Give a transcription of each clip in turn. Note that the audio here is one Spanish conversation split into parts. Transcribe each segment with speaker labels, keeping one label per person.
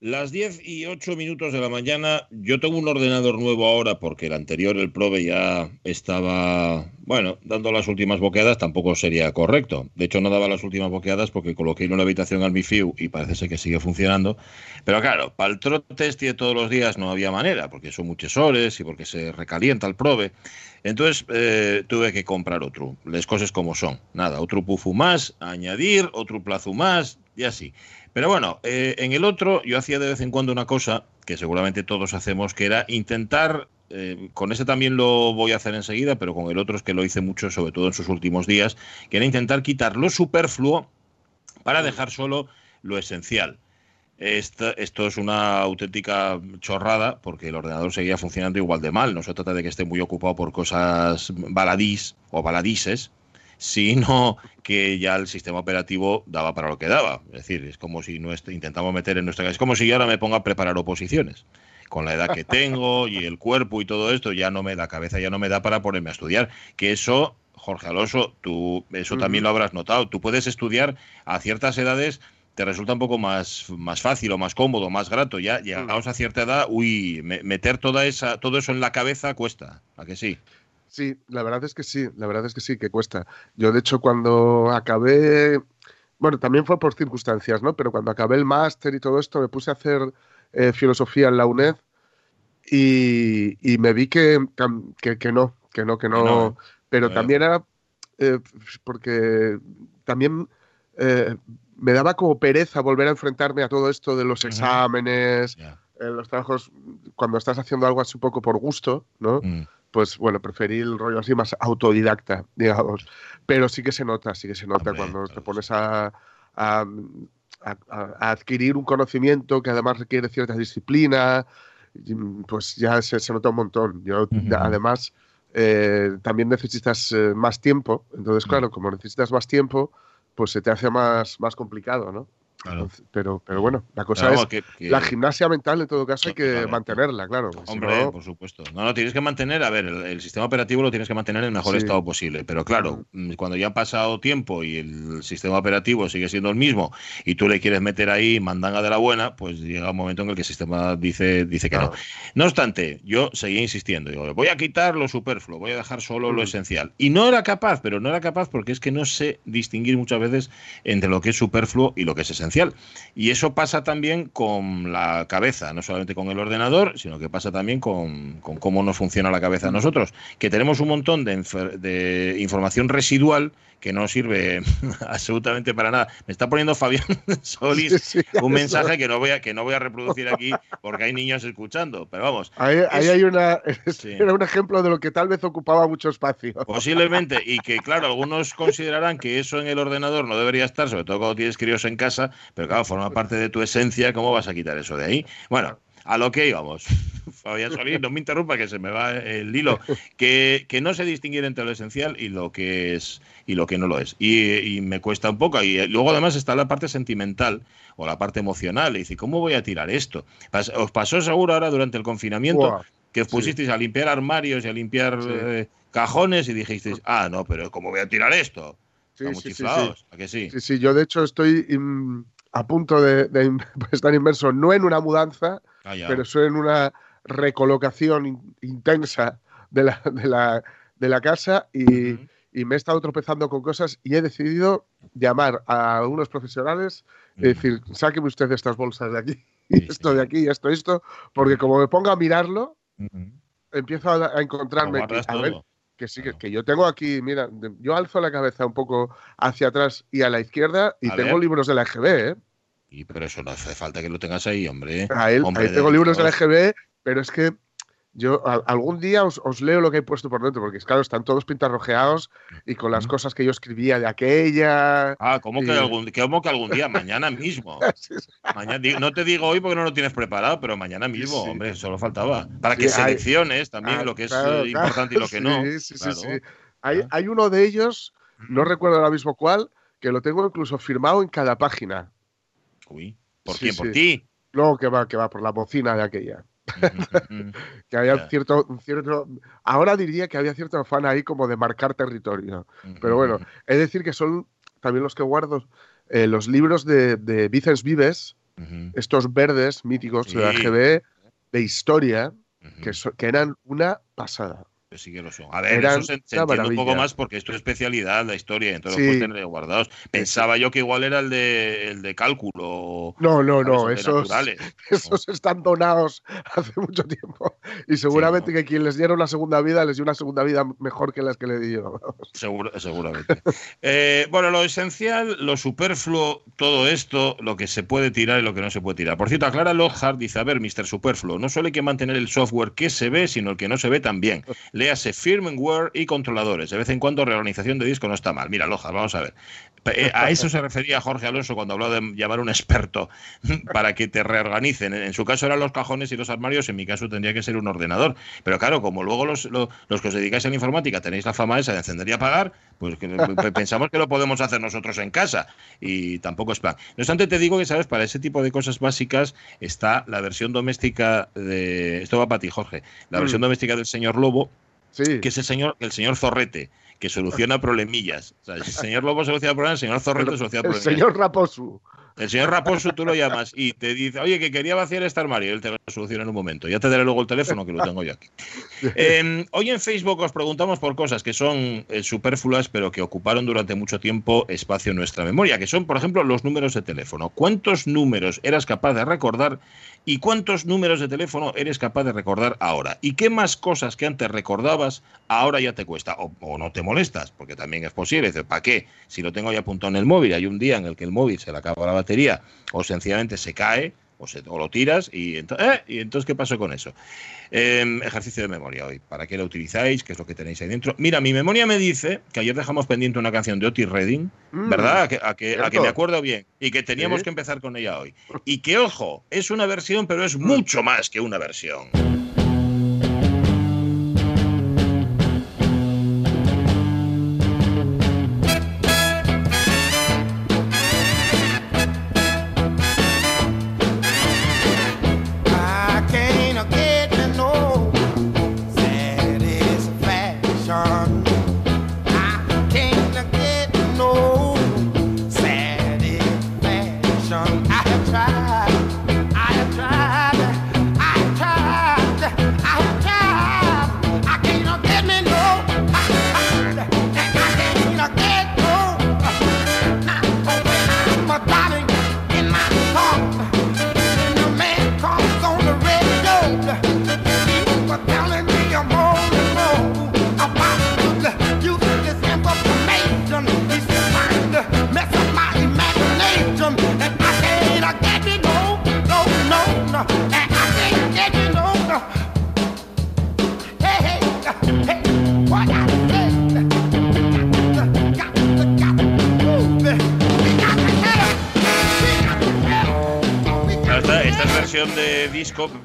Speaker 1: Las 10 y 8 minutos de la mañana, yo tengo un ordenador nuevo ahora porque el anterior, el Probe, ya estaba, bueno, dando las últimas boqueadas, tampoco sería correcto. De hecho, no daba las últimas boqueadas porque coloqué en una habitación al MiFIU y parece ser que sigue funcionando. Pero claro, para el trote de todos los días no había manera, porque son muchos horas y porque se recalienta el Probe. Entonces eh, tuve que comprar otro, las cosas como son. Nada, otro pufu más, añadir, otro plazo más y así. Pero bueno, eh, en el otro yo hacía de vez en cuando una cosa que seguramente todos hacemos, que era intentar, eh, con ese también lo voy a hacer enseguida, pero con el otro es que lo hice mucho, sobre todo en sus últimos días, que era intentar quitar lo superfluo para dejar solo lo esencial. Esto, esto, es una auténtica chorrada porque el ordenador seguía funcionando igual de mal. No se trata de que esté muy ocupado por cosas baladís o baladises, sino que ya el sistema operativo daba para lo que daba. Es decir, es como si no intentamos meter en nuestra casa, es como si yo ahora me ponga a preparar oposiciones. Con la edad que tengo y el cuerpo y todo esto, ya no me da cabeza, ya no me da para ponerme a estudiar. Que eso, Jorge Alonso, tú eso también lo habrás notado. Tú puedes estudiar a ciertas edades te resulta un poco más, más fácil o más cómodo, más grato. Ya llegamos a cierta edad, uy, meter toda esa, todo eso en la cabeza cuesta, ¿a que sí?
Speaker 2: Sí, la verdad es que sí, la verdad es que sí, que cuesta. Yo, de hecho, cuando acabé, bueno, también fue por circunstancias, ¿no? Pero cuando acabé el máster y todo esto, me puse a hacer eh, filosofía en la UNED y, me vi que, que, no, que no, que no. pero también era eh, porque también eh, me daba como pereza volver a enfrentarme a todo esto de los exámenes, los trabajos, cuando estás haciendo algo así un poco por gusto, ¿no? Mm pues bueno, preferí el rollo así más autodidacta, digamos. Pero sí que se nota, sí que se nota cuando te pones a, a, adquirir un conocimiento que además requiere cierta disciplina, pues ya se, se nota un montón. Yo, además, eh, también necesitas eh, más tiempo. Entonces, claro, como necesitas más tiempo, pues se te hace más, más complicado, ¿no? Pero, pero bueno, la cosa es que, la gimnasia mental en todo caso hay que mantenerla, claro.
Speaker 1: Hombre, por supuesto. No, no, tienes que mantener, a ver, el, sistema operativo lo tienes que mantener en el mejor estado posible, pero claro, mm, cuando ya ha pasado tiempo y el sistema operativo sigue siendo el mismo y tú le quieres meter ahí mandanga de la buena, pues llega un momento en el que el sistema dice, dice que no. No obstante, yo seguía insistiendo, digo, voy a quitar lo superfluo, voy a dejar solo lo esencial. Y no era capaz, pero no era capaz porque es que no sé distinguir muchas veces entre lo que es superfluo y lo que es esencial. Y eso pasa también con la cabeza, no solamente con el ordenador, sino que pasa también con, cómo nos funciona la cabeza nosotros, que tenemos un montón de, de información residual que no sirve absolutamente para nada. Me está poniendo Fabián Solís un mensaje que no voy a que no voy a reproducir aquí porque hay niños escuchando, pero vamos.
Speaker 2: Ahí, hay una era un ejemplo de lo que tal vez ocupaba mucho espacio.
Speaker 1: Posiblemente y que claro, algunos considerarán que eso en el ordenador no debería estar, sobre todo cuando tienes críos en casa, pero claro, forma parte de tu esencia, ¿cómo vas a quitar eso de ahí? Bueno, a lo que íbamos. Fabián Solís, no me interrumpa que se me va el hilo. Que, que, no sé distinguir entre lo esencial y lo que es y lo que no lo es. Y, me cuesta un poco. Y luego además está la parte sentimental o la parte emocional. Y dice, ¿cómo voy a tirar esto? Os pasó seguro ahora durante el confinamiento que os pusisteis a limpiar armarios y a limpiar eh, cajones y dijisteis, ah, no, pero ¿cómo voy a tirar esto? Sí, sí, ¿A que sí?
Speaker 2: Sí, sí, yo de hecho estoy a punto de, estar inmerso, no en una mudanza, ah, pero soy en una recolocación intensa de la, de la, de la casa y, y, me he estado tropezando con cosas y he decidido llamar a algunos profesionales y decir, sáqueme usted estas bolsas de aquí, y esto de aquí, esto, esto, porque como me ponga a mirarlo, empiezo a, encontrarme a ver, que sí, que, yo tengo aquí, mira, yo alzo la cabeza un poco hacia atrás y a la izquierda y tengo libros de la EGB, ¿eh?
Speaker 1: Y pero eso no hace falta que lo tengas ahí, hombre.
Speaker 2: ahí tengo libros de la EGB, pero es que yo algún día os, leo lo que he puesto por dentro, porque claro, están todos pintarrojeados y con las cosas que yo escribía de aquella.
Speaker 1: Ah, ¿cómo, que, algún, que algún día? mañana mismo. mañana, no te digo hoy porque no lo tienes preparado, pero mañana mismo, hombre, solo faltaba. Para que selecciones también ah, lo que es eh, importante y lo que no.
Speaker 2: Sí, sí, sí. Hay, hay uno de ellos, no recuerdo ahora mismo cuál, que lo tengo incluso firmado en cada página.
Speaker 1: Uy, ¿por quién? ¿Por ti?
Speaker 2: No, que va, que va, por la bocina de aquella. que había cierto, cierto. Ahora diría que había cierto afán ahí como de marcar territorio. Pero bueno, es decir que son también los que guardo eh, los libros de, de Vicens Vives, estos verdes míticos de la GB de historia, que, que eran una pasada
Speaker 1: sí que lo son. A ver, eso se, entiende un poco más porque es especialidad, la historia, entonces los puedes tener guardados. Pensaba yo que igual era el de, el de cálculo.
Speaker 2: No, no, no, esos, esos están donados hace mucho tiempo. Y seguramente que quien les diera una segunda vida les dio una segunda vida mejor que las que le di yo.
Speaker 1: Seguro, seguramente. Eh, bueno, lo esencial, lo superfluo, todo esto, lo que se puede tirar y lo que no se puede tirar. Por cierto, aclara Lockhart, dice, a ver, Mr. Superfluo, no solo hay que mantener el software que se ve, sino el que no se ve también léase firmware y controladores. De vez en cuando reorganización de disco no está mal. Mira, Loja, vamos a ver. Eh, a eso se refería Jorge Alonso cuando habló de llamar a un experto para que te reorganicen. En su caso eran los cajones y los armarios, en mi caso tendría que ser un ordenador. Pero claro, como luego los, que os dedicáis a la informática tenéis la fama esa de encender y apagar, pues pensamos que lo podemos hacer nosotros en casa y tampoco es plan. No obstante, te digo que, ¿sabes? Para ese tipo de cosas básicas está la versión doméstica de... Esto va para ti, Jorge. La versión mm. doméstica del señor Lobo, que es el señor, el señor Zorrete, que soluciona problemillas. el señor Lobo soluciona problemas, el señor Zorrete soluciona problemillas.
Speaker 2: El señor Raposu.
Speaker 1: El señor Raposo tú lo llamas y te dice, oye, que quería vaciar este armario. Él te lo soluciona en un momento. Ya te daré luego el teléfono, que lo tengo yo aquí. Em, hoy en Facebook os preguntamos por cosas que son eh, superfluas, pero que ocuparon durante mucho tiempo espacio en nuestra memoria, que son, por ejemplo, los números de teléfono. ¿Cuántos números eras capaz de recordar y cuántos números de teléfono eres capaz de recordar ahora? ¿Y qué más cosas que antes recordabas ahora ya te cuesta? O, no te molestas, porque también es posible. ¿Para qué? Si lo tengo ya apuntado en el móvil, hay un día en el que el móvil se le acaba la batería o sencillamente se cae o, se, lo tiras y, eh, y, entonces ¿qué pasó con eso? Em, ejercicio de memoria hoy. ¿Para qué lo utilizáis? ¿Qué es lo que tenéis ahí dentro? Mira, mi memoria me dice que ayer dejamos pendiente una canción de Otis Redding, mm, ¿verdad? A que, a que, me acuerdo bien y que teníamos que empezar con ella hoy. Y que, ojo, es una versión, pero es mm. mucho más que una versión.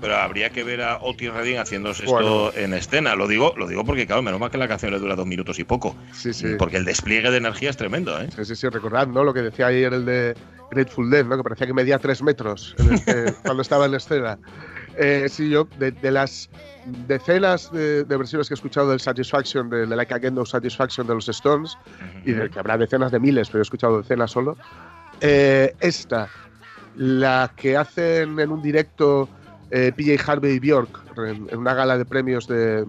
Speaker 1: Pero habría que ver a Otis Redding haciéndose esto en escena. Lo digo, lo digo porque, claro, menos mal que la canción le dura dos minutos y poco. Sí, sí. Porque el despliegue de energía es tremendo, ¿eh?
Speaker 2: Sí, sí, sí. Recordad, ¿no? Lo que decía ayer el de Grateful Dead, ¿no? Que parecía que medía tres metros cuando estaba en escena. Eh, sí, yo, de, las decenas de, versiones que he escuchado del Satisfaction, de, de Like Again No Satisfaction de los Stones, y de que habrá decenas de miles, pero he escuchado decenas solo, eh, esta, la que hacen en un directo eh, PJ Harvey y Bjork en, una gala de premios de,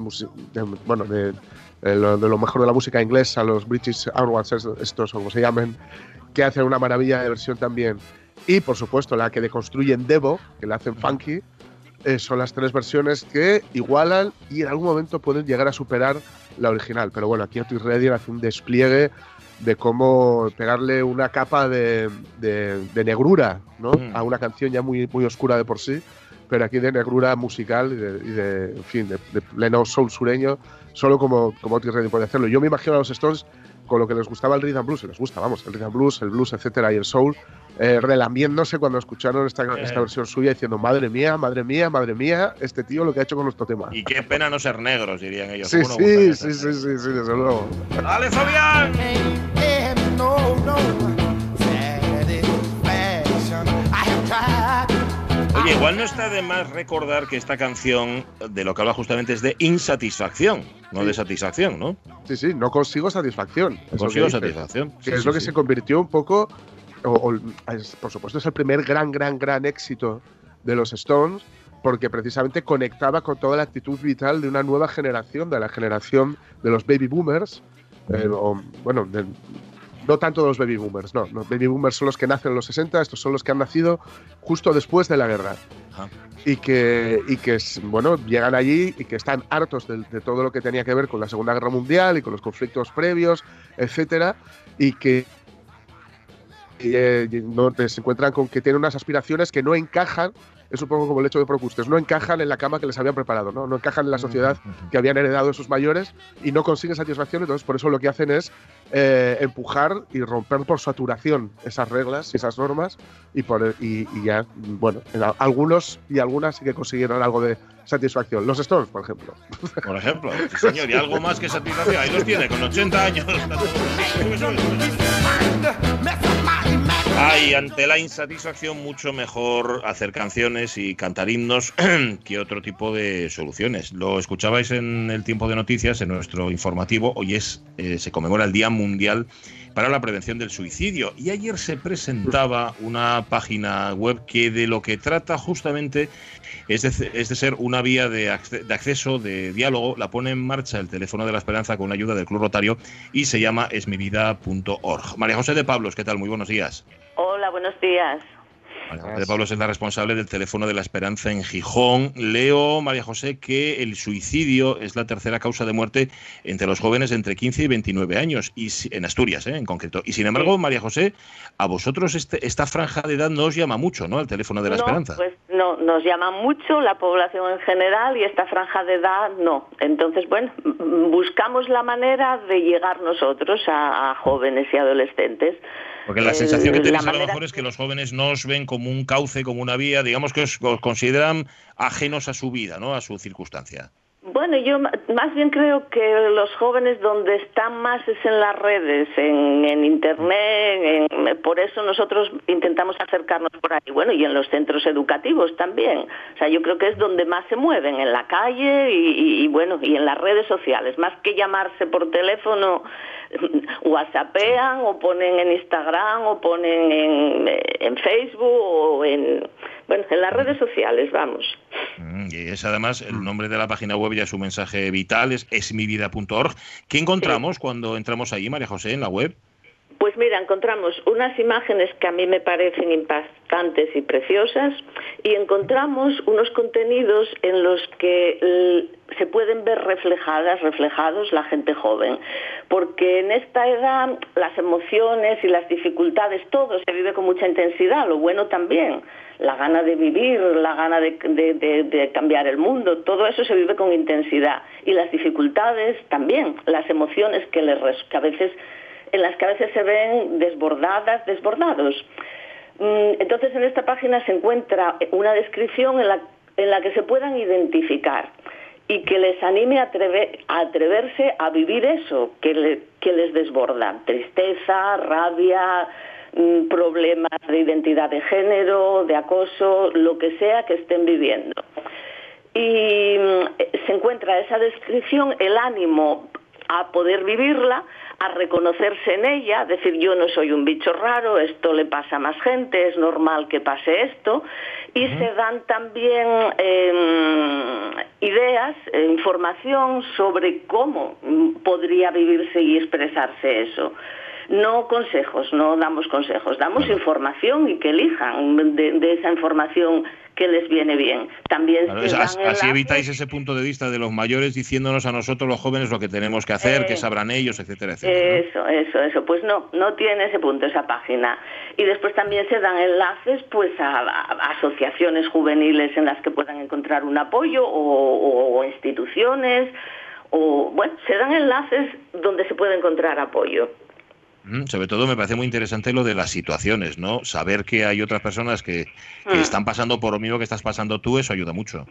Speaker 2: bueno, de, lo, mejor de la música inglesa, los British Awards, estos o como se llamen, que hacen una maravilla de versión también. Y por supuesto la que deconstruyen Devo, que la hacen funky, eh, son las tres versiones que igualan y en algún momento pueden llegar a superar la original. Pero bueno, aquí Otis Redding hace un despliegue de cómo pegarle una capa de, de, negrura ¿no? Mm. a una canción ya muy, muy oscura de por sí pero aquí de negrura musical y de, en fin, de, pleno soul sureño, solo como, como Redding puede hacerlo. Yo me imagino a los Stones con lo que les gustaba el rhythm blues, les gusta, vamos, el rhythm blues, el blues, etcétera, y el soul, eh, relambiéndose cuando escucharon esta, esta, versión suya diciendo, madre mía, madre mía, madre mía, este tío lo que ha hecho con nuestro tema.
Speaker 1: Y qué pena no ser negros, dirían ellos.
Speaker 2: Sí, sí, sí, sí, sí, sí, desde luego.
Speaker 1: ¡Dale, Fabián! Igual no está de más recordar que esta canción de lo que habla justamente es de insatisfacción, no de satisfacción, ¿no?
Speaker 2: Sí, sí, no consigo satisfacción.
Speaker 1: No consigo satisfacción.
Speaker 2: Que es lo que se convirtió un poco por supuesto es el primer gran, gran, gran éxito de los Stones, porque precisamente conectaba con toda la actitud vital de una nueva generación, de la generación de los baby boomers, eh, bueno, no tanto de los baby boomers, no, los baby boomers son los que nacen en los 60, estos son los que han nacido justo después de la guerra. Y que, y que, bueno, llegan allí y que están hartos de, todo lo que tenía que ver con la Segunda Guerra Mundial y con los conflictos previos, etcétera, y que eh, no, se encuentran con que tienen unas aspiraciones que no encajan es un poco como el hecho de Procustes, no encajan en la cama que les habían preparado, ¿no? no encajan en la sociedad que habían heredado de sus mayores y no consiguen satisfacción, entonces por eso lo que hacen es eh, empujar y romper por saturación esas reglas, esas normas y, por, y, ya, bueno, algunos y algunas sí que consiguieron algo de satisfacción. Los Stones, por ejemplo.
Speaker 1: Por ejemplo, señor, y algo más que satisfacción, ahí los tiene, con 80 años. Hay ante la insatisfacción mucho mejor hacer canciones y cantar himnos que otro tipo de soluciones. Lo escuchabais en el tiempo de noticias, en nuestro informativo. Hoy es eh, se conmemora el Día Mundial para la Prevención del Suicidio y ayer se presentaba una página web que de lo que trata justamente es de, es de ser una vía de, acceso, de diálogo. La pone en marcha el teléfono de la esperanza con ayuda del Club Rotario y se llama esmivida.org. María José de Pablos, ¿qué tal? Muy buenos días.
Speaker 3: Hola, buenos días.
Speaker 1: María de Pablos es la responsable del teléfono de la esperanza en Gijón. Leo, María José, que el suicidio es la tercera causa de muerte entre los jóvenes entre 15 y 29 años, y en Asturias ¿eh? en concreto. Y sin embargo, María José, a vosotros este, esta franja de edad no os llama mucho, ¿no? El teléfono de la esperanza.
Speaker 3: Pues no, nos llama mucho la población en general y esta franja de edad no. Entonces, bueno, buscamos la manera de llegar nosotros a jóvenes y adolescentes.
Speaker 1: Porque la sensación que tenéis a lo mejor es que los jóvenes no os ven como un cauce, como una vía, digamos que os, consideran ajenos a su vida, ¿no? A su circunstancia.
Speaker 3: Bueno, yo más bien creo que los jóvenes donde están más es en las redes, en, internet, por eso nosotros intentamos acercarnos por ahí. Bueno, y en los centros educativos también. O sea, yo creo que es donde más se mueven, en la calle y, y bueno, y en las redes sociales. Más que llamarse por teléfono, whatsappean o ponen en Instagram o ponen en, en Facebook o en, bueno, en las redes sociales, vamos.
Speaker 1: Mm, y es además el nombre de la página web ya su mensaje vital, es esmivida.org. ¿Qué encontramos cuando entramos ahí, María José, en la web?
Speaker 3: Pues mira, encontramos unas imágenes que a mí me parecen impactantes y preciosas y encontramos unos contenidos en los que se pueden ver reflejadas, reflejados la gente joven, porque en esta edad las emociones y las dificultades, todo se vive con mucha intensidad, lo bueno también, la gana de vivir, la gana de, cambiar el mundo, todo eso se vive con intensidad y las dificultades también, las emociones que, les, que a veces en las que a veces se ven desbordadas, desbordados. Mm, entonces en esta página se encuentra una descripción en la, que se puedan identificar y que les anime a, atreverse a vivir eso que, que les desborda. Tristeza, rabia, mm, problemas de identidad de género, de acoso, lo que sea que estén viviendo. Y mm, se encuentra esa descripción, el ánimo a poder vivirla, a reconocerse en ella, decir yo no soy un bicho raro, esto le pasa a más gente, es normal que pase esto, y se dan también em, ideas, e información sobre cómo podría vivirse y expresarse eso. No consejos, no damos consejos, damos información y que elijan de esa información que les viene bien. También
Speaker 1: así evitáis ese punto de vista de los mayores diciéndonos a nosotros los jóvenes lo que tenemos que hacer, que eh, sabrán ellos, etcétera, etcétera.
Speaker 3: Eso, eso, eso. Pues no, no tiene ese punto esa página. Y después también se dan enlaces pues a, asociaciones juveniles en las que puedan encontrar un apoyo o, o instituciones o bueno, se dan enlaces donde se puede encontrar apoyo.
Speaker 1: Sobre todo me parece muy interesante lo de las situaciones, ¿no? Saber que hay otras personas que, mm. están pasando por lo mismo que estás pasando tú, eso ayuda mucho.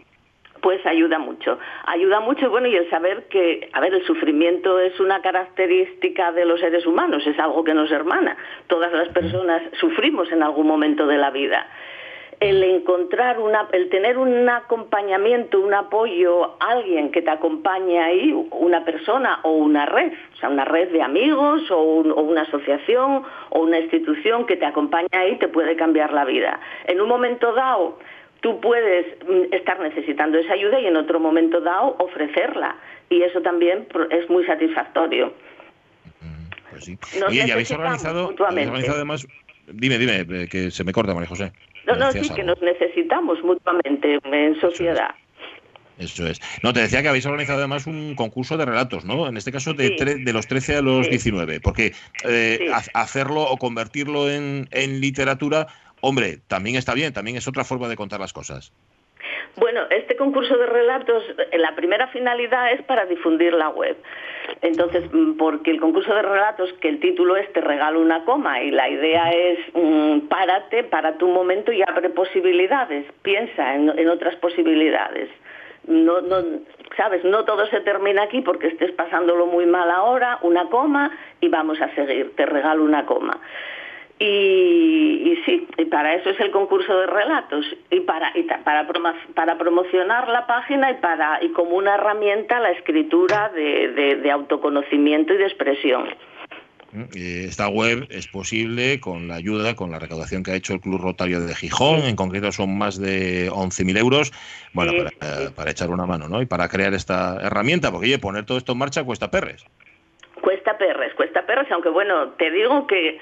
Speaker 3: Pues ayuda mucho, ayuda mucho, bueno, y el saber que, a ver, el sufrimiento es una característica de los seres humanos, es algo que nos hermana. Todas las personas sufrimos en algún momento de la vida. El encontrar una, el tener un acompañamiento, un apoyo, alguien que te acompañe ahí, una persona o una red, o sea, una red de amigos o, una asociación o una institución que te acompañe ahí te puede cambiar la vida. En un momento dado, tú puedes mm, estar necesitando esa ayuda y en otro momento dado ofrecerla. Y eso también es muy satisfactorio.
Speaker 1: Pues sí. y habéis organizado, habéis organizado además... Dime, dime, eh, que se me corta, María José.
Speaker 3: No, no, sí, que nos necesitamos mutuamente en sociedad.
Speaker 1: Eso es. No, te decía que habéis organizado además un concurso de relatos, ¿no? En este caso de, de los 13 a los 19, porque eh, hacerlo o convertirlo en, en literatura, hombre, también está bien, también es otra forma de contar las cosas.
Speaker 3: Bueno, este concurso de relatos, la primera finalidad es para difundir la web. Entonces, mm, porque el concurso de relatos, que el título es Te regalo una coma, y la idea es mm, párate, para tu momento y abre posibilidades, piensa en, otras posibilidades. No, no, sabes, no todo se termina aquí porque estés pasándolo muy mal ahora, una coma y vamos a seguir, te regalo una coma. Y, sí, y para eso es el concurso de relatos y para, para, para promocionar la página y, para, y como una herramienta la escritura de, autoconocimiento y de expresión.
Speaker 1: Mm, esta web es posible con la ayuda, con la recaudación que ha hecho el Club Rotario de Gijón, en concreto son más de 11.000 euros, bueno, para, para, echar una mano, ¿no? Y para crear esta herramienta, porque oye, poner todo esto en marcha cuesta perres.
Speaker 3: Cuesta perres, cuesta perres, aunque bueno, te digo que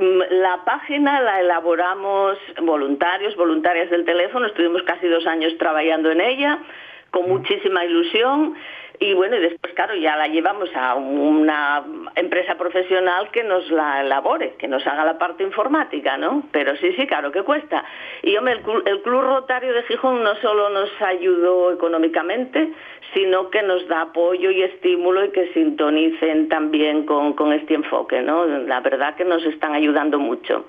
Speaker 3: la página la elaboramos voluntarios, voluntarias del teléfono, estuvimos casi dos años trabajando en ella, con muchísima ilusión y bueno, y después, claro, ya la llevamos a una empresa profesional que nos la elabore, que nos haga la parte informática, ¿no? Pero sí, sí, claro que cuesta. Y hombre, el, el Club Rotario de Gijón no solo nos ayudó económicamente, sino que nos da apoyo y estímulo y que sintonicen también con, con este enfoque, ¿no? La verdad que nos están ayudando mucho.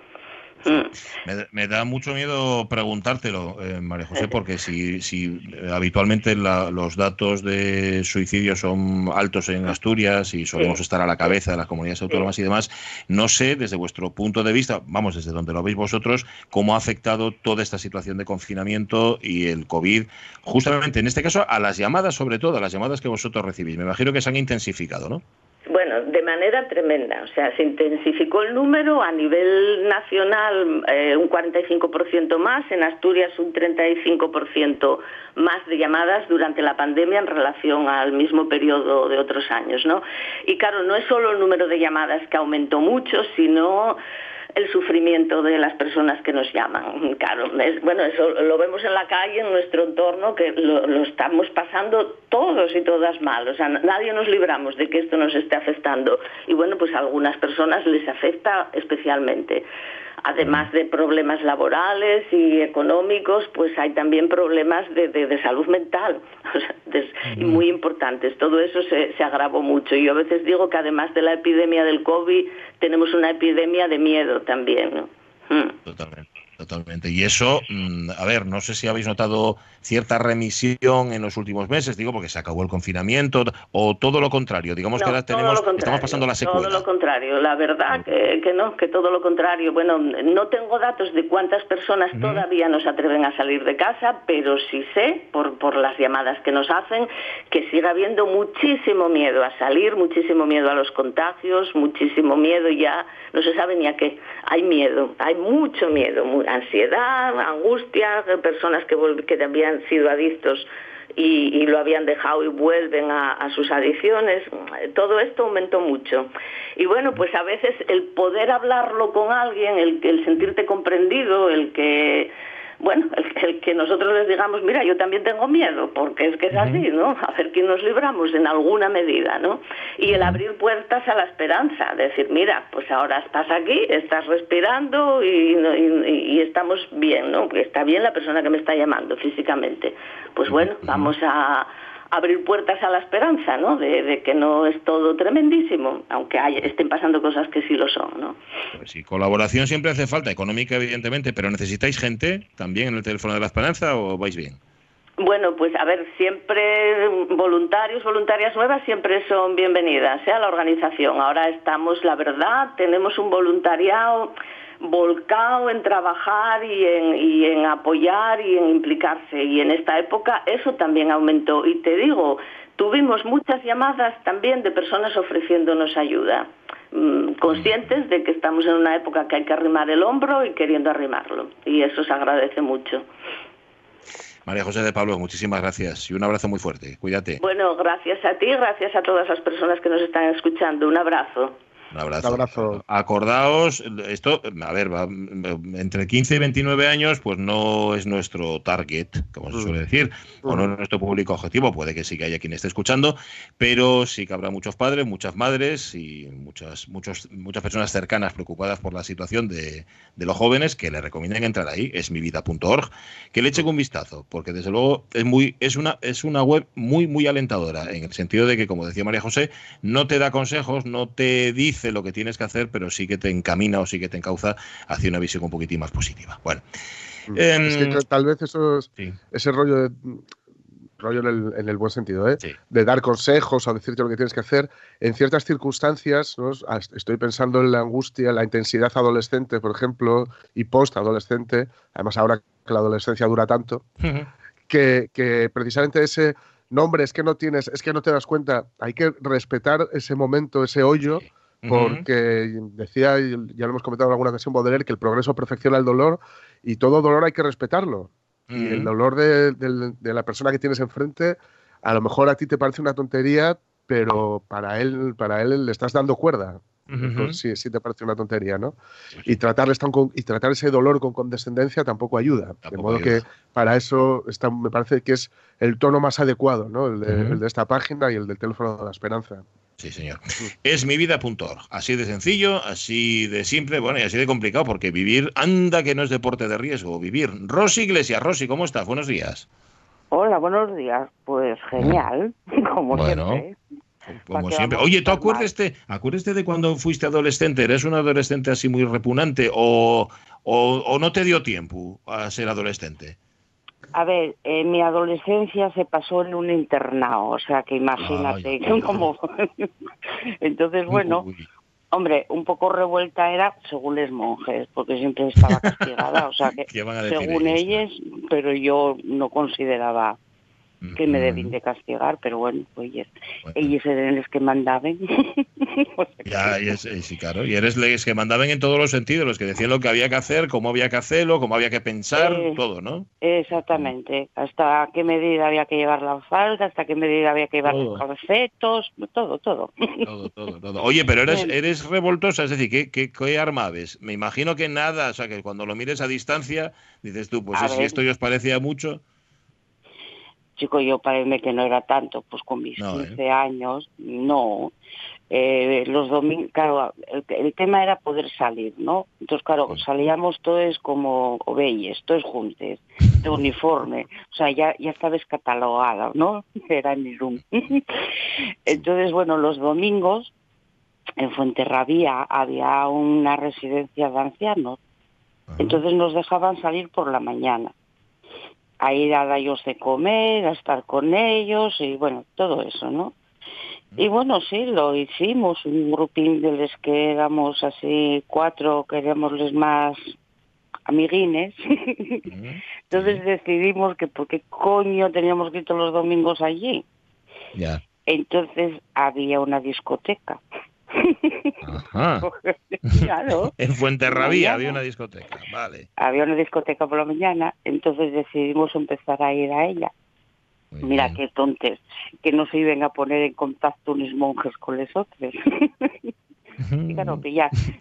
Speaker 1: Mm. Me, da mucho miedo preguntártelo, eh, María José, porque si, si habitualmente los datos de suicidio son altos en Asturias y solemos estar a la cabeza de las comunidades autónomas y demás, no sé desde vuestro punto de vista, vamos, desde donde lo veis vosotros, cómo ha afectado toda esta situación de confinamiento y el COVID, justamente en este caso a las llamadas, sobre todo a las llamadas que vosotros recibís. Me imagino que se han intensificado, ¿no?
Speaker 3: Bueno, de manera tremenda. O sea, se intensificó el número a nivel nacional eh, un 45% más, en Asturias un 35% más de llamadas durante la pandemia en relación al mismo periodo de otros años, ¿no? Y claro, no es solo el número de llamadas que aumentó mucho, sino el sufrimiento de las personas que nos llaman. Claro, bueno, eso lo vemos en la calle, en nuestro entorno, que lo, estamos pasando todos y todas mal. O sea, nadie nos libramos de que esto nos esté afectando. Y bueno, pues a algunas personas les afecta especialmente además de problemas laborales y económicos, pues hay también problemas de, salud mental, y muy importantes. Todo eso se, se, agravó mucho. Y yo a veces digo que además de la epidemia del COVID, tenemos una epidemia de miedo también. ¿no?
Speaker 1: Mm. Totalmente. Totalmente. Y eso, mm, a ver, no sé si habéis notado cierta remisión en los últimos meses, digo, porque se acabó el confinamiento, o todo lo contrario, digamos que ahora tenemos, estamos pasando la secuela.
Speaker 3: Todo lo contrario, la verdad que, no, que todo lo contrario. Bueno, no tengo datos de cuántas personas todavía no se atreven a salir de casa, pero sí sé, por, por las llamadas que nos hacen, que sigue habiendo muchísimo miedo a salir, muchísimo miedo a los contagios, muchísimo miedo ya, no se sabe ni a qué. Hay miedo, hay mucho miedo, ansiedad, angustia, personas que, habían sido adictos y, lo habían dejado y vuelven a, sus adicciones. Todo esto aumentó mucho. Y bueno, pues a veces el poder hablarlo con alguien, el, el sentirte comprendido, el que bueno, el, que nosotros les digamos, mira, yo también tengo miedo, porque es que es así, ¿no? A ver quién nos libramos en alguna medida, ¿no? Y el abrir puertas a la esperanza, decir, mira, pues ahora estás aquí, estás respirando y, estamos bien, ¿no? Está bien la persona que me está llamando físicamente. Pues bueno, vamos a abrir puertas a la esperanza, ¿no? De, que no es todo tremendísimo, aunque hay, estén pasando cosas que sí lo son, ¿no?
Speaker 1: Pues sí, colaboración siempre hace falta, económica evidentemente, pero ¿necesitáis gente también en el teléfono de la esperanza o vais bien?
Speaker 3: Bueno, pues a ver, siempre voluntarios, voluntarias nuevas siempre son bienvenidas ¿eh? a la organización. Ahora estamos, la verdad, tenemos un voluntariado
Speaker 4: volcado en trabajar y en, y en apoyar y en implicarse. Y en esta época eso también aumentó. Y te digo, tuvimos muchas llamadas también de personas ofreciéndonos ayuda, mm, conscientes de que estamos en una época que hay que arrimar el hombro y queriendo arrimarlo. Y eso se agradece mucho.
Speaker 1: María José de Pablo, muchísimas gracias y un abrazo muy fuerte. Cuídate.
Speaker 4: Bueno, gracias a ti, gracias a todas las personas que nos están escuchando. Un abrazo.
Speaker 1: Un abrazo. Acordaos, esto, a ver, va, entre 15 y 29 años, pues no es nuestro target, como se suele mm. decir, o no es mm. nuestro público objetivo. Puede que sí que haya quien esté escuchando, pero sí que habrá muchos padres, muchas madres y muchas, muchos, muchas personas cercanas preocupadas por la situación de, los jóvenes que le recomiendan entrar ahí, es mivida.org, que le echen un vistazo, porque desde luego es, muy, es, una, es una web muy, muy alentadora, en el sentido de que, como decía María José, no te da consejos, no te dice lo que tienes que hacer, pero sí que te encamina o sí que te encauza hacia una visión un poquitín más positiva. Bueno.
Speaker 2: Mm. que em, tal vez eso ese rollo de rollo en el, buen sentido, ¿eh? de dar consejos o decirte lo que tienes que hacer. En ciertas circunstancias, estoy pensando en la angustia, la intensidad adolescente, por ejemplo, y post-adolescente, además ahora que la adolescencia dura tanto, que, que, precisamente ese nombre es que no tienes, es que no te das cuenta, hay que respetar ese momento, ese hoyo porque decía, ya lo hemos comentado en alguna ocasión, Baudelaire, que el progreso perfecciona el dolor y todo dolor hay que respetarlo. Y el dolor de, la persona que tienes enfrente, a lo mejor a ti te parece una tontería, pero para él, para él le estás dando cuerda. sí, sí te parece una tontería, ¿no? Y, tratarles y tratar ese dolor con condescendencia tampoco ayuda. de modo que para eso está, me parece que es el tono más adecuado, ¿no? El de, el de esta página y el del teléfono de la esperanza.
Speaker 1: Sí, señor. Es mi vida.org. Así de sencillo, así de simple, bueno, y así de complicado, porque vivir, anda que no es deporte de riesgo, vivir. Rosy Iglesias, Rosy, ¿cómo estás? Buenos días.
Speaker 3: Hola, buenos días. Pues genial, como siempre.
Speaker 1: Como siempre. Oye, ¿tú acuérdate, acuérdate de cuando fuiste adolescente? ¿Eres un adolescente así muy repugnante o, o no te dio tiempo a ser adolescente?
Speaker 3: A ver, en mi adolescencia se pasó en un internado, o sea que imagínate cómo... Entonces, bueno, hombre, un poco revuelta era según los monjes, porque siempre estaba castigada, o sea que según ellos, pero yo no consideraba que me deben de castigar, pero bueno, pues ellos eran los que mandaban.
Speaker 1: ya, y es, sí, claro, y eres los que mandaban en todos los sentidos, los que decían lo que había que hacer, cómo había que hacerlo, cómo había que pensar, eh, todo, ¿no?
Speaker 3: Exactamente, hasta qué medida había que llevar la falda, hasta qué medida había que llevar los calcetos, todo, todo.
Speaker 1: Todo, todo, todo. Oye, pero eres, eres revoltosa, es decir, ¿qué, qué, qué armabes? Me imagino que nada, o sea, que cuando lo mires a distancia, dices tú, pues si esto ya os parecía mucho
Speaker 3: chico, yo parece que no era tanto, pues con mis 15 ¿eh? años, no. Eh, los domingos, claro, el, tema era poder salir, ¿no? Entonces, claro, salíamos todos como oveyes, todos juntos, de uniforme, o sea, ya, ya estabas catalogada, ¿no? Era mi room. Entonces, bueno, los domingos en Fuenterrabía había una residencia de ancianos, entonces nos dejaban salir por la mañana a ir a darlos de comer, a estar con ellos y bueno, todo eso, ¿no? Y bueno, sí, lo hicimos, un grupín de los que éramos así cuatro, que éramos los más amiguines. Entonces decidimos que porque coño teníamos que ir todos los domingos allí. Ya. Entonces había una discoteca.
Speaker 1: Ajá. En Fuenterrabía había una discoteca, vale.
Speaker 3: Había una discoteca por la mañana, entonces decidimos empezar a ir a ella. Mira qué tontes, que no se iban a poner en contacto unos monjes con los otros.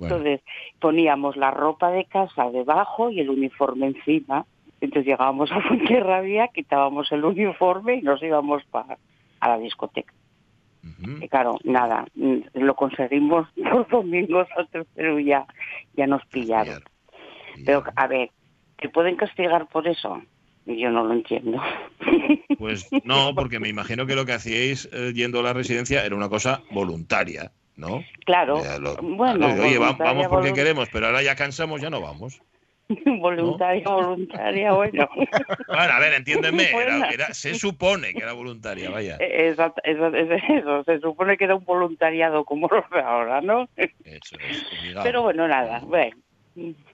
Speaker 3: Entonces poníamos la ropa de casa debajo y el uniforme encima. Entonces llegábamos a Fuenterrabía, quitábamos el uniforme y nos íbamos para a la discoteca. Y claro, nada, mm, lo conseguimos los domingos pero ya, ya nos pillaron. Pero, a ver, ¿te pueden castigar por eso? Yo no lo entiendo.
Speaker 1: Pues no, porque me imagino que lo que hacíais eh, yendo a la residencia era una cosa voluntaria, ¿no?
Speaker 3: Claro. bueno,
Speaker 1: oye, vamos porque queremos, pero ahora ya cansamos, ya no vamos.
Speaker 3: voluntaria, voluntaria, bueno.
Speaker 1: Bueno, a ver, entiéndeme, se supone que era voluntaria, vaya.
Speaker 3: Exacto, eso, eso, se supone que era un voluntariado como lo de ahora, ¿no? Eso es, Pero bueno, nada, bueno,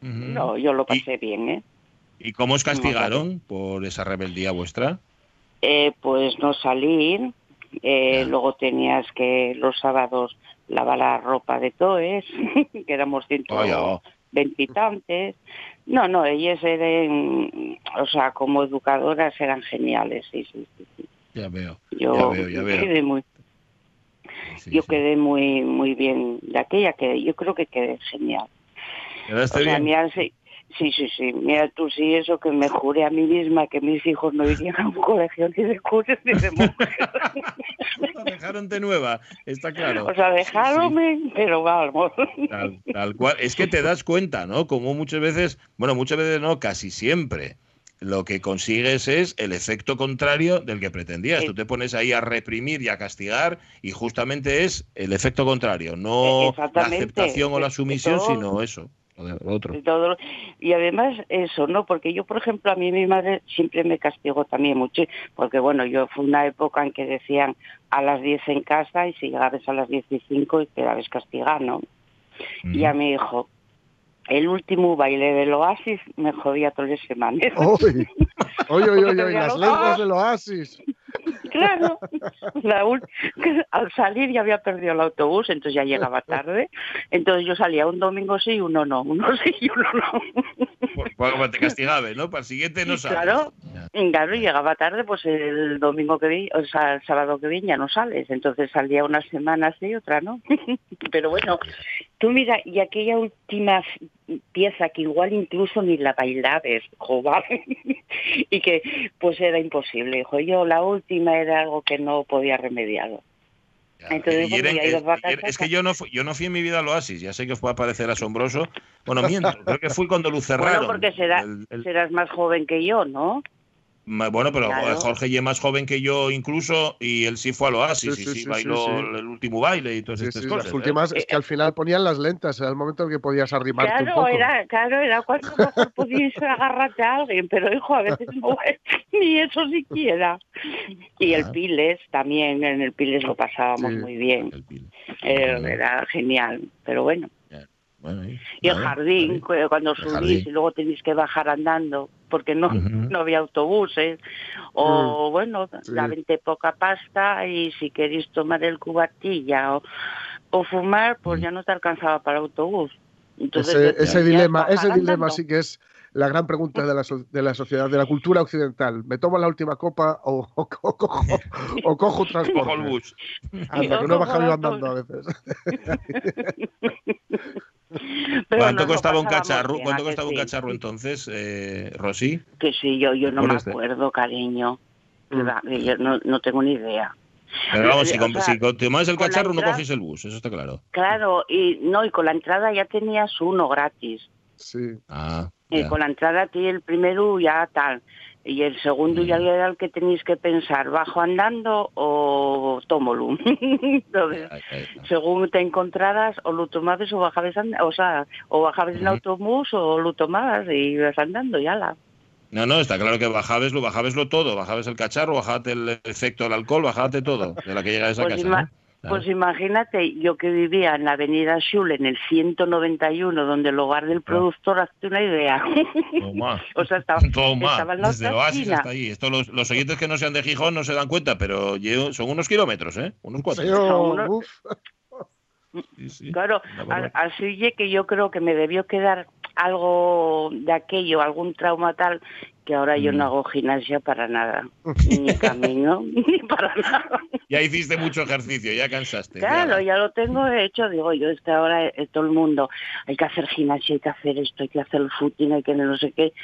Speaker 3: No, yo lo pasé bien, ¿eh?
Speaker 1: ¿Y cómo os castigaron por esa rebeldía vuestra?
Speaker 3: Eh, pues no salir, eh, luego tenías que los sábados lavar la ropa de toes, que éramos ciento veintitantes. No, no, ellas eran, o sea, como educadoras eran geniales, sí, sí, sí.
Speaker 1: Ya veo, yo ya veo, ya veo.
Speaker 3: Quedé muy, yo quedé muy muy bien de aquella, que yo creo que quedé genial.
Speaker 1: ¿Quedaste bien?
Speaker 3: Sí, sí, sí. Mira tú, sí, eso que me juré a mí misma que mis hijos no irían a un colegio ni de curas ni de mujeres.
Speaker 1: dejaron de nueva, está claro.
Speaker 3: O sea, dejaron, pero vamos.
Speaker 1: Tal, tal, cual. Es que te das cuenta, ¿no? Como muchas veces, bueno, muchas veces no, casi siempre. Lo que consigues es el efecto contrario del que pretendías. Tú te pones ahí a reprimir y a castigar y justamente es el efecto contrario, no la aceptación o la sumisión, sino eso otro.
Speaker 3: Y además eso, ¿no? Porque yo, por ejemplo, a mí mi madre siempre me castigó también mucho, porque bueno, yo fue una época en que decían a las 10 en casa y si llegabas a las 15 y quedabas castigado, ¿no? Y a mi hijo, el último baile del Oasis me jodía tres semanas.
Speaker 2: ¡Oye, oye, oye! las lenguas del Oasis!
Speaker 3: Claro, al salir ya había perdido el autobús, entonces ya llegaba tarde. Entonces yo salía un domingo sí, uno no, uno sí y uno no.
Speaker 1: Pues, te castigaba, ¿no? Para el siguiente no sales.
Speaker 3: Claro, claro, llegaba tarde, pues el domingo que vi, o sea, el sábado que vi ya no sales. Entonces salía una semana sí, otra no. Pero bueno, tú mira, y aquella última pieza que igual incluso ni la bailabes, joder, y que pues era imposible. Dijo, yo la última era algo que no podía remediarlo.
Speaker 1: Entonces, es, que yo no, fui, yo no fui en mi vida al Oasis, ya sé que os puede parecer asombroso. Bueno, miento, creo que fui cuando lo cerraron.
Speaker 3: Bueno, porque serás más joven que yo, ¿no?
Speaker 1: Bueno, pero Jorge ya es más joven que yo incluso y él sí fue al Oasis sí, y sí, bailó el último baile y todas estas cosas.
Speaker 2: Las ¿eh? últimas es que al final ponían las lentas, era el momento en que podías arrimarte
Speaker 3: claro,
Speaker 2: un poco.
Speaker 3: Era, claro, era cuando mejor podías agarrarte a alguien, pero hijo, a veces no ni eso siquiera. Y el Piles también, en el Piles lo pasábamos muy bien. era genial, pero bueno y el jardín, cuando subís y luego tenéis que bajar andando porque no, no había autobuses, o mm. bueno, la vente poca pasta y si queréis tomar el cubatilla o, fumar, pues mm. ya no te alcanzaba para el autobús.
Speaker 2: Entonces, ese, dilema, ese dilema sí que es la gran pregunta de la, de la sociedad, de la cultura occidental. ¿Me tomo la última copa o, o, cojo, o cojo transporte?
Speaker 1: el bus.
Speaker 2: Anda, que no he bajado andando a veces.
Speaker 1: ¿Cuánto costaba un cacharro? ¿Cuánto costaba un cacharro entonces, eh, Rosy?
Speaker 3: Que sí, yo, yo no me acuerdo, cariño. Mm. Yo no, no tengo ni idea.
Speaker 1: Pero vamos, si, tomas el cacharro no coges el bus, eso está claro.
Speaker 3: Claro, y no, y con la entrada ya tenías uno gratis.
Speaker 2: Sí.
Speaker 1: Ah,
Speaker 3: y con la entrada a ti el primero ya tal. Y el segundo ya mm. era el que tenéis que pensar, ¿bajo andando o tómolo? Entonces, según te encontraras, o lo tomabas o bajabas, o sea, o bajabas en autobús o lo tomabas y ibas andando y ala.
Speaker 1: No, no, está claro que bajabes lo, bajabes todo, bajabes el cacharro, bajate el efecto del alcohol, bajate todo, de la que llega a pues casa.
Speaker 3: Pues imagínate, yo que vivía en la avenida Schul, en el 191, donde el hogar del productor, hazte una idea. o sea, estaba, estaba en la
Speaker 1: Desde Oasis hasta ahí. Esto los, los, oyentes que no sean de Gijón no se dan cuenta, pero son unos kilómetros, ¿eh? Unos cuatro.
Speaker 3: claro, así que yo creo que me debió quedar algo de aquello, algún trauma tal, que ahora yo no mm. hago gimnasia para nada, ni camino, ni para nada.
Speaker 1: Ya hiciste mucho ejercicio, ya cansaste.
Speaker 3: Claro, ya lo tengo hecho, digo yo, es que ahora eh, todo el mundo, hay que hacer gimnasia, hay que hacer esto, hay que hacer el footing, hay que no sé qué,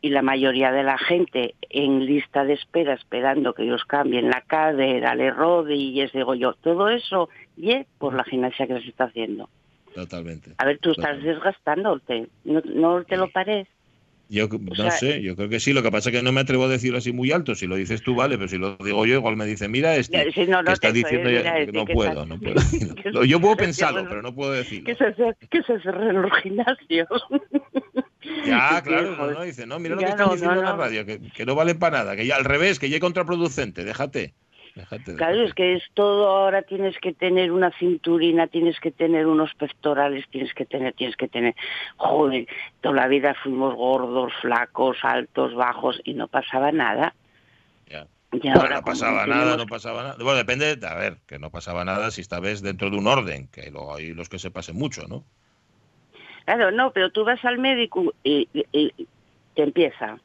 Speaker 3: y la mayoría de la gente en lista de espera esperando que ellos cambien la cadera, le rodillas, digo yo, todo eso y por la gimnasia que se está haciendo.
Speaker 1: Totalmente.
Speaker 3: A ver, tú estás desgastándote, ¿no, no te lo parece?
Speaker 1: Yo no sé, yo creo que sí. Lo que pasa es que no me atrevo a decirlo así muy alto. Si lo dices tú, vale, pero si lo digo yo, igual me dice, mira, este que está diciendo ya, que no puedo, no puedo. yo puedo pensarlo, pero no puedo decirlo.
Speaker 3: Que se, que se cerren los gimnasios.
Speaker 1: Ya, claro, no, no, dice, no, mira lo que están diciendo en la radio, que, que, no valen para nada, que ya al revés, que ya es contraproducente, déjate.
Speaker 3: Claro, es que es todo, ahora tienes que tener una cinturina, tienes que tener unos pectorales, tienes que tener, tienes que tener, joder, toda la vida fuimos gordos, flacos, altos, bajos y no pasaba nada.
Speaker 1: Ya. ahora, no pasaba nada, no pasaba nada. Bueno, depende, a ver, que no pasaba nada si esta vez dentro de un orden, que luego hay los que se pasen mucho, ¿no?
Speaker 3: Claro, no, pero tú vas al médico y, te empieza.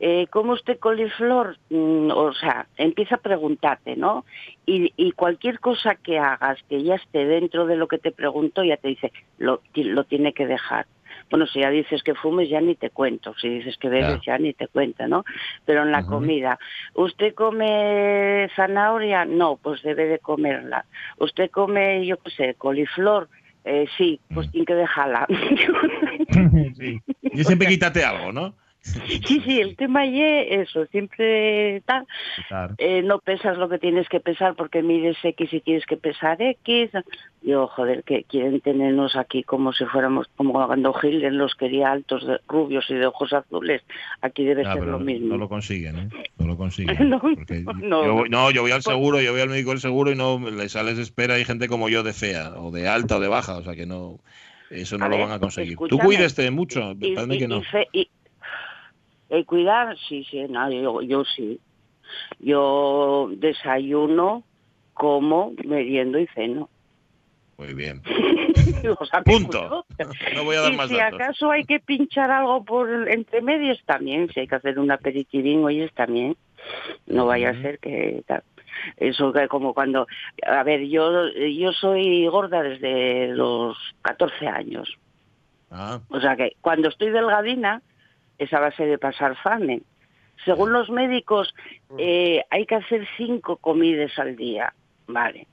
Speaker 3: Eh, ¿Cómo usted coliflor? Mm, o sea, empieza a preguntarte, ¿no? Y, cualquier cosa que hagas que ya esté dentro de lo que te pregunto, ya te dice, lo, lo tiene que dejar. Bueno, si ya dices que fumes, ya ni te cuento. Si dices que bebes, ya ni te cuenta, ¿no? Pero en la comida, ¿usted come zanahoria? No, pues debe de comerla. ¿Usted come, yo qué sé, coliflor? Eh, sí, pues mm. tiene que dejarla.
Speaker 1: sí. Y siempre quítate algo, ¿no?
Speaker 3: Sí, sí, el tema y eso, siempre tal. Eh, no pesas lo que tienes que pesar porque mides X y tienes que pesar X. Yo, joder, que quieren tenernos aquí como si fuéramos, como cuando Hitler los quería altos, de, rubios y de ojos azules. Aquí debe ser lo mismo.
Speaker 1: No lo consiguen, ¿eh? No lo consiguen. no, yo, no, yo voy al seguro, yo voy al médico del seguro y no le sales espera. Hay gente como yo de fea, o de alta o de baja, o sea que no. Eso no lo van a conseguir. Tú cuídeste mucho, y, que no.
Speaker 3: Eh, cuidar, sí, sí, no, yo, sí. Yo desayuno, como, meriendo y ceno.
Speaker 1: Muy bien. Punto. No voy a dar
Speaker 3: y
Speaker 1: más
Speaker 3: si acaso hay que pinchar algo por entre medios también, si hay que hacer un aperitivín, oyes también. No vaya a ser que eso que como cuando a ver, yo yo soy gorda desde los 14 años. Ah. O sea que cuando estoy delgadina esa base de pasar fame. Según los médicos, eh, hay que hacer cinco comidas al día, ¿vale?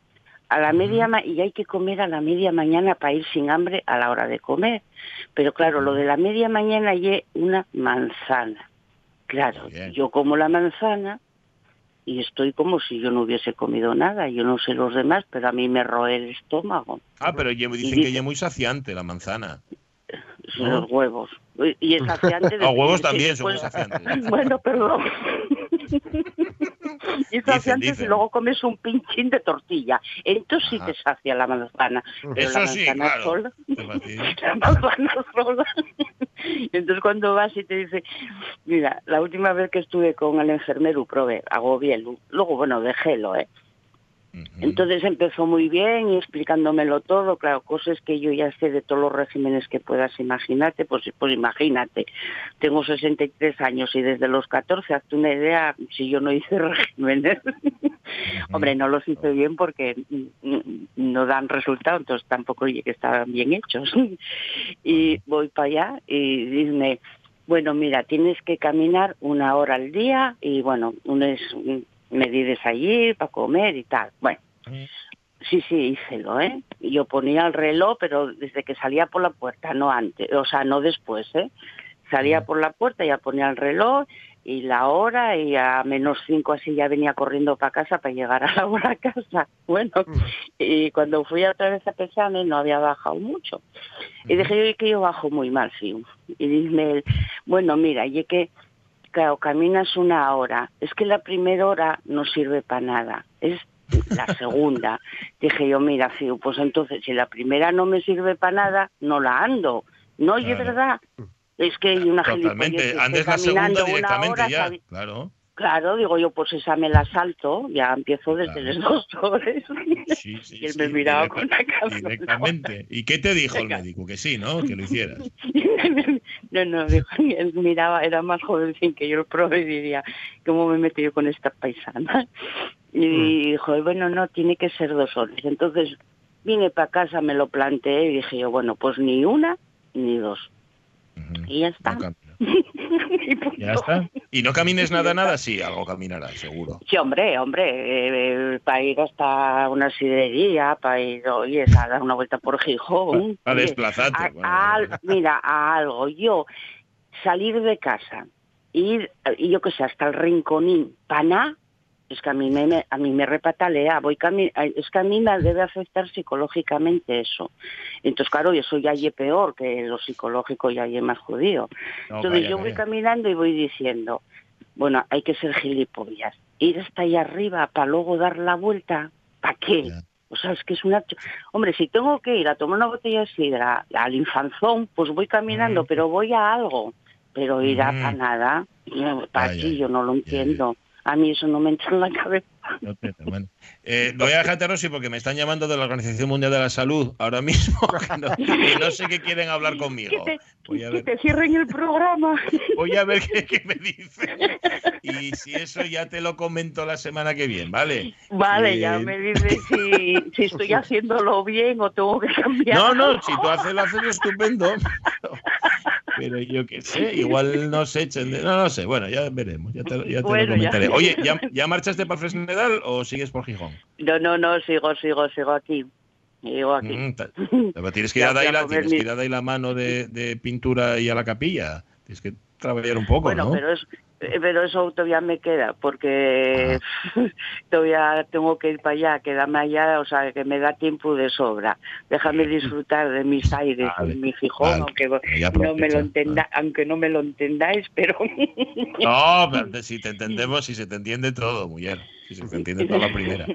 Speaker 3: A la media y hay que comer a la media mañana para ir sin hambre a la hora de comer. Pero claro, lo de la media mañana y una manzana. Claro, yo como la manzana y estoy como si yo no hubiese comido nada. Yo no sé los demás, pero a mí me roe el estómago.
Speaker 1: Ah, pero dicen que es muy saciante la manzana
Speaker 3: los huevos. Y es saciante.
Speaker 1: Los huevos también son saciantes.
Speaker 3: Bueno, perdón. y es saciante si luego comes un pinchín de tortilla. Entonces sí te sacia la manzana. Pero
Speaker 1: Eso
Speaker 3: la
Speaker 1: sí, claro.
Speaker 3: sola. la manzana sola. Entonces cuando vas y te dice, mira, la última vez que estuve con el enfermero probé, hago bien. Luego, bueno, déjelo, ¿eh? Entonces empezó muy bien y explicándomelo todo, claro, cosas que yo ya sé de todos los regímenes que puedas imaginarte, pues, pues imagínate, tengo 63 años y desde los 14, hazte una idea si yo no hice regímenes. Hombre, no los hice bien porque no dan resultado, entonces tampoco oye que estaban bien hechos. y voy para allá y dime, bueno, mira, tienes que caminar una hora al día y bueno, un es me di allí para comer y tal. Bueno, sí, sí, hícelo, ¿eh? Yo ponía el reloj, pero desde que salía por la puerta, no antes, o sea, no después, ¿eh? Salía por la puerta, ya ponía el reloj y la hora y a menos cinco así ya venía corriendo para casa para llegar a la hora a casa. Bueno, y cuando fui otra vez a pesarme no había bajado mucho. Y dije yo que yo bajo muy mal, sí. Y dime, bueno, mira, y que claro, caminas una hora. Es que la primera hora no sirve para nada. Es la segunda. Dije yo, mira, Fiu, pues entonces si la primera no me sirve para nada, no la ando. No, y es verdad. Es que hay una
Speaker 1: Totalmente. Andes la segunda directamente ya, claro.
Speaker 3: Claro, digo yo, pues esa me la salto, ya empiezo desde los dos horas. Sí, sí, y él me miraba con la cabeza.
Speaker 1: Directamente. ¿Y qué te dijo el médico? Que sí, ¿no? Que lo hicieras.
Speaker 3: no, no, él miraba, era más jovencín que yo lo probé y diría, ¿cómo me metí yo con esta paisana? Y mm. dijo, bueno, no, tiene que ser dos horas. Entonces vine para casa, me lo planteé y dije yo, bueno, pues ni una ni dos. Y ya está.
Speaker 1: Y ya está. Y no camines nada, nada, sí, algo caminará, seguro.
Speaker 3: Sí, hombre, hombre, eh, para ir hasta una sidería, para ir, oye, a dar una vuelta por Gijón.
Speaker 1: A, desplazarte.
Speaker 3: mira, a algo. Yo, salir de casa, ir, y yo qué sé, hasta el Rinconín, Paná, es que a mí me, a mí me repatalea, voy es que a mí me debe afectar psicológicamente eso. Entonces, claro, eso ya es peor, que lo psicológico ya es más judío. Entonces yo voy caminando y voy diciendo, Bueno, hay que ser gilipollas. Ir hasta ahí arriba para luego dar la vuelta, ¿para qué? O sea, es que es una... Hombre, si tengo que ir a tomar una botella de sidra al infanzón, pues voy caminando, mm. pero voy a algo. Pero ir a para nada, para aquí yo no lo entiendo. A mí eso no me entra en la cabeza.
Speaker 1: Bueno. Eh, voy a dejarte, Rosy, porque me están llamando de la Organización Mundial de la Salud ahora mismo y no, sé qué quieren hablar conmigo.
Speaker 3: Que te, cierren el programa.
Speaker 1: Voy a ver qué, me dicen. Y si eso ya te lo comento la semana que viene, ¿vale?
Speaker 3: Vale, ya me dices si, si, estoy haciéndolo bien o tengo que cambiar.
Speaker 1: No, no, si tú haces lo haces estupendo. Pero yo qué sé, igual nos echen de... No, no sé, bueno, ya veremos, ya te, ya te lo comentaré. Oye, ¿ya, ¿ya marchaste para Fresnedal o sigues por Gijón?
Speaker 3: No, no, no, sigo, sigo, sigo aquí. Sigo aquí. Mm,
Speaker 1: tienes que ir a dar la, tienes que ir a dar la mano de, de pintura y a la capilla. Tienes que trabajar un poco,
Speaker 3: bueno, pero es, pero eso todavía me queda porque todavía tengo que ir para allá, quedarme allá, o sea, que me da tiempo de sobra. Déjame disfrutar de mis aires, de mi fijón, aunque no me lo entenda, aunque no me lo entendáis, pero
Speaker 1: No, pero si te entendemos, si se te entiende todo, mujer, si se te entiende toda la primera.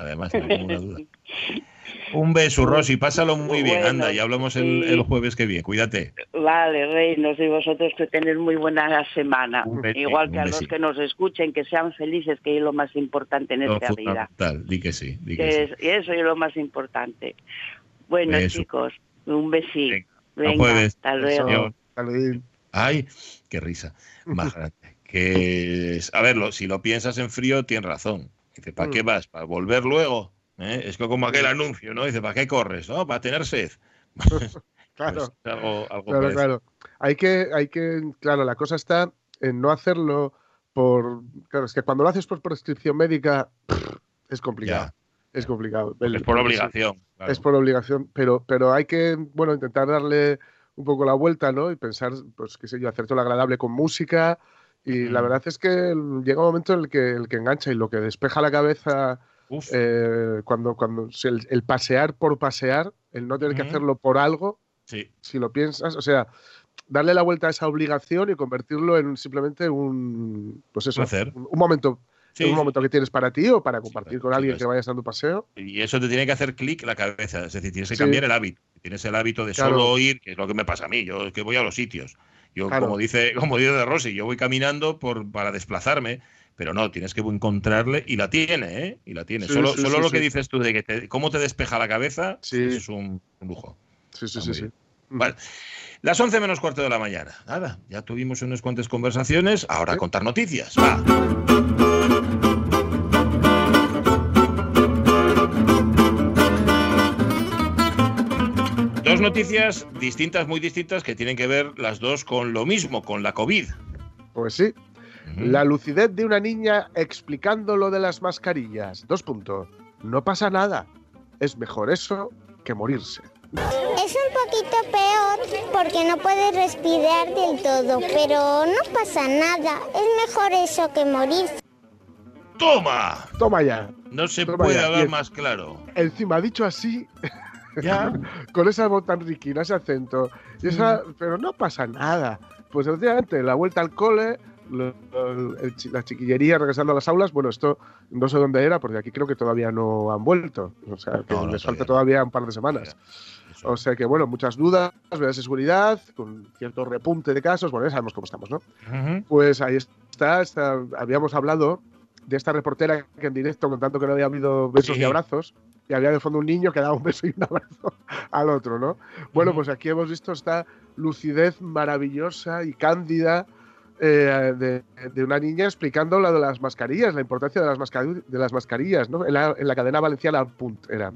Speaker 1: Además, no hay ninguna duda. Un beso, Rosy, pásalo muy bien, anda, y hablamos el, jueves que viene, cuídate.
Speaker 3: Vale, reinos, y vosotros que tenéis muy buena semana. Igual que a los que nos escuchen, que sean felices, que es lo más importante en esta vida.
Speaker 1: di que sí. Di
Speaker 3: que y eso es lo más importante. Bueno, chicos, un besito.
Speaker 1: Venga,
Speaker 3: hasta luego.
Speaker 1: Ay, qué risa. Más grande. Que, a verlo, si lo piensas en frío, tienes razón. ¿Para mm. qué vas? ¿Para volver luego? ¿eh? Es como aquel anuncio, ¿no? Dice, ¿para qué corres? ¿No? Para tener sed.
Speaker 2: claro, pues claro, claro. Hay que, hay que, claro, la cosa está en no hacerlo por, claro, es que cuando lo haces por prescripción médica es complicado. Es complicado.
Speaker 1: Es por obligación.
Speaker 2: Es por obligación, pero, pero hay que, bueno, intentar darle un poco la vuelta, ¿no? Y pensar, pues, qué sé yo, hacer todo lo agradable con música. Y la verdad es que llega un momento en el que, el que engancha y lo que despeja la cabeza eh, cuando, cuando el, pasear por pasear, el no tener que hacerlo por algo, si lo piensas, o sea, darle la vuelta a esa obligación y convertirlo en simplemente un, pues eso, un, momento. un momento que tienes para ti o para compartir con alguien que vayas dando paseo.
Speaker 1: Y eso te tiene que hacer clic la cabeza. Es decir, tienes que cambiar el hábito. Tienes el hábito de solo ir, que es lo que me pasa a mí. Yo que voy a los sitios. Yo, como dice, como dice de Rossi, yo voy caminando por, para desplazarme pero no, tienes que encontrarle y la tiene, ¿eh? Y la tiene. solo solo lo que dices tú de que cómo te despeja la cabeza es un, lujo.
Speaker 2: Sí, sí, sí, sí.
Speaker 1: Vale. Las 11 menos cuarto de la mañana. Nada, ya tuvimos unas cuantas conversaciones. Ahora a contar noticias. Va. Dos noticias distintas, muy distintas, que tienen que ver las dos con lo mismo, con la COVID.
Speaker 2: Pues sí, la lucidez de una niña explicando lo de las mascarillas. Dos puntos. No pasa nada. Es mejor eso que morirse.
Speaker 5: Es un poquito peor porque no puedes respirar del todo, pero no pasa nada. Es mejor eso que morirse.
Speaker 1: ¡Toma!
Speaker 2: Toma ya.
Speaker 1: No se puede hablar más claro.
Speaker 2: Encima, dicho así, ya, con esa voz tan riquina, ese acento, esa, pero no pasa nada. Pues efectivamente, la vuelta al cole, la chiquillería regresando a las aulas, bueno, esto no sé dónde era, porque aquí creo que todavía no han vuelto. O sea, que les falta todavía un par de semanas. O sea que, bueno, muchas dudas, medidas de seguridad, con cierto repunte de casos, bueno, ya sabemos cómo estamos, ¿no? Pues ahí está, está, habíamos hablado de esta reportera que en directo contando que no había habido besos y abrazos, y había de fondo un niño que daba un beso y un abrazo al otro, ¿no? Bueno, pues aquí hemos visto esta lucidez maravillosa y cándida eh, de, una niña explicando lo de las mascarillas, la importancia de las, de las mascarillas, ¿no? En la, cadena valenciana Punt era.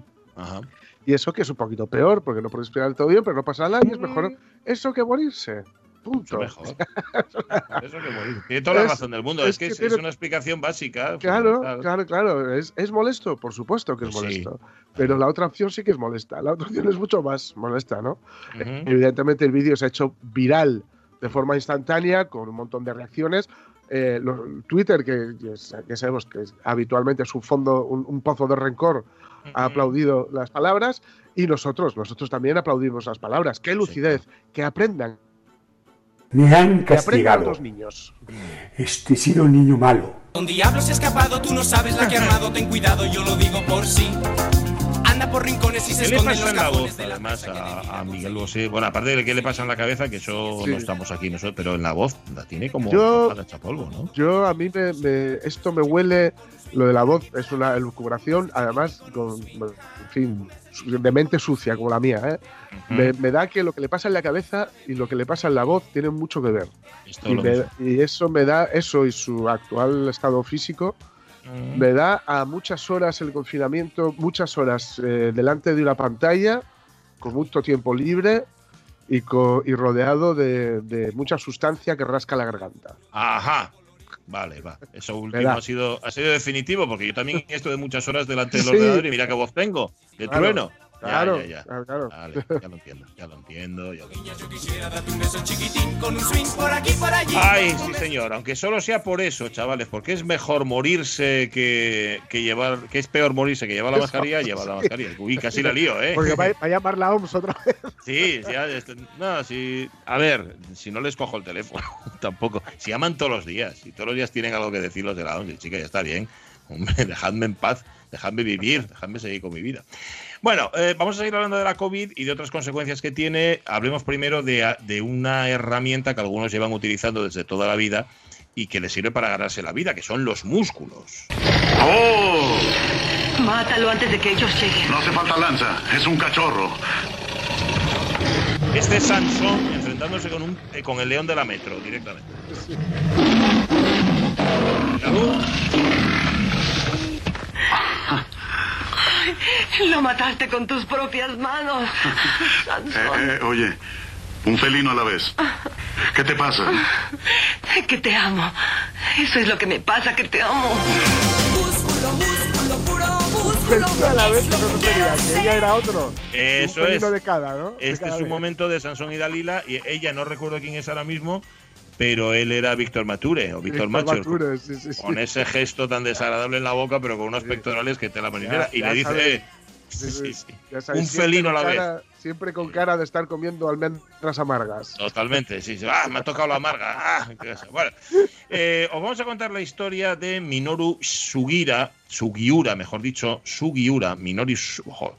Speaker 2: Y eso que es un poquito peor, porque no puedes explicar todo bien, pero no pasa nada y es mejor eso que morirse. Punto.
Speaker 1: Mejor. eso que. Tiene toda la razón del mundo. Es, que, es, una explicación básica.
Speaker 2: Claro, claro, claro. Es, molesto, por supuesto que es molesto. Pero la otra opción sí que es molesta. La otra opción es mucho más molesta, ¿no? Evidentemente el vídeo se ha hecho viral de forma instantánea, con un montón de reacciones. Eh, Twitter, que ya sabemos que habitualmente es un fondo, un, pozo de rencor, ha aplaudido las palabras y nosotros, nosotros también aplaudimos las palabras. ¡Qué lucidez! Que aprendan.
Speaker 6: Me han castigado.
Speaker 2: los niños.
Speaker 6: Este he sido un niño malo.
Speaker 7: Un diablo se ha escapado, tú no sabes la que ha armado, ten cuidado, yo lo digo por sí. Anda por rincones y se
Speaker 1: ¿Qué le
Speaker 7: esconde
Speaker 1: pasa
Speaker 7: los
Speaker 1: en la voz,
Speaker 7: de la
Speaker 1: además,
Speaker 7: que
Speaker 1: a, a Miguel Bosé? Bueno, aparte de qué le pasa en la cabeza, que eso
Speaker 2: Sí.
Speaker 1: no estamos aquí nosotros, pero en la voz la tiene como
Speaker 2: Yo-
Speaker 1: para echar polvo, ¿no?
Speaker 2: Yo, a mí me, me- esto me huele, lo de la voz es una elucubración, además, con, fin, de mente sucia como la mía, ¿eh? me, me da que lo que le pasa en la cabeza y lo que le pasa en la voz tienen mucho que ver. Y, me- eso me da, eso y su actual estado físico, me da a muchas horas el confinamiento, muchas horas eh, delante de una pantalla, con mucho tiempo libre y rodeado de, de mucha sustancia que rasca la garganta.
Speaker 1: Ajá. Vale, va. Eso último ha sido, ha sido definitivo, porque yo también estoy muchas horas delante del
Speaker 2: Sí.
Speaker 1: ordenador y mira qué voz tengo. De
Speaker 2: Claro,
Speaker 1: trueno.
Speaker 2: Claro,
Speaker 1: ya, ya.
Speaker 2: claro, claro.
Speaker 1: Vale, ya lo entiendo, ya lo entiendo. ya lo entiendo.
Speaker 7: Yo quisiera darte un beso chiquitín con un swing por aquí por allí.
Speaker 1: Ay, sí, señor. Aunque solo sea por eso, chavales, porque es mejor morirse que, que llevar. que es peor morirse que llevar la mascarilla, llevar la mascarilla. Uy, casi la lío, ¿eh?
Speaker 2: Porque va, a llamar la OMS otra vez.
Speaker 1: Sí, ya. este- No, sí. A ver, si no les cojo el teléfono, tampoco. Si llaman todos los días y todos los días tienen algo que decir los de la ONU, chica, ya está bien. Hombre, dejadme en paz, dejadme vivir, dejadme seguir con mi vida. Bueno, eh, vamos a seguir hablando de la COVID y de otras consecuencias que tiene. Hablemos primero de, de una herramienta que algunos llevan utilizando desde toda la vida y que les sirve para ganarse la vida, que son los músculos.
Speaker 8: ¡Oh!
Speaker 9: Mátalo antes de que ellos lleguen.
Speaker 8: No hace falta lanza, es un cachorro.
Speaker 1: Este es Sansón enfrentándose con, un, eh, con el león de la metro directamente.
Speaker 9: Lo mataste con tus propias manos.
Speaker 8: Eh,
Speaker 9: Sansón.
Speaker 8: eh, oye, un felino a la vez. ¿Qué te pasa?
Speaker 9: Que te amo. Eso es lo que me pasa, que te amo.
Speaker 2: Pensé a la vez que no sería, que ella era otro.
Speaker 1: Eso
Speaker 2: un
Speaker 1: es.
Speaker 2: de cada, ¿no? De
Speaker 1: Este
Speaker 2: cada
Speaker 1: es un
Speaker 2: vez.
Speaker 1: momento de Sansón y Dalila y ella no recuerdo quién es ahora mismo, pero él era Víctor Mature o Víctor Macho.
Speaker 2: Mature, sí, sí, sí.
Speaker 1: Con ese gesto tan desagradable en la boca, pero con unos pectorales que te la marinera.
Speaker 2: Ya-
Speaker 1: Y le dice,
Speaker 2: sabes.
Speaker 1: eh,
Speaker 2: Sí, sí,
Speaker 1: sí, sí,
Speaker 2: ya sabes,
Speaker 1: un felino a la vez.
Speaker 2: Siempre con cara de estar comiendo almendras amargas.
Speaker 1: Totalmente, sí, sí. Ah, me ha tocado la amarga. Ah. Bueno, eh, os vamos a contar la historia de Minoru Sugira, Sugiura, mejor dicho, Sugiura, Minoru. Ojo,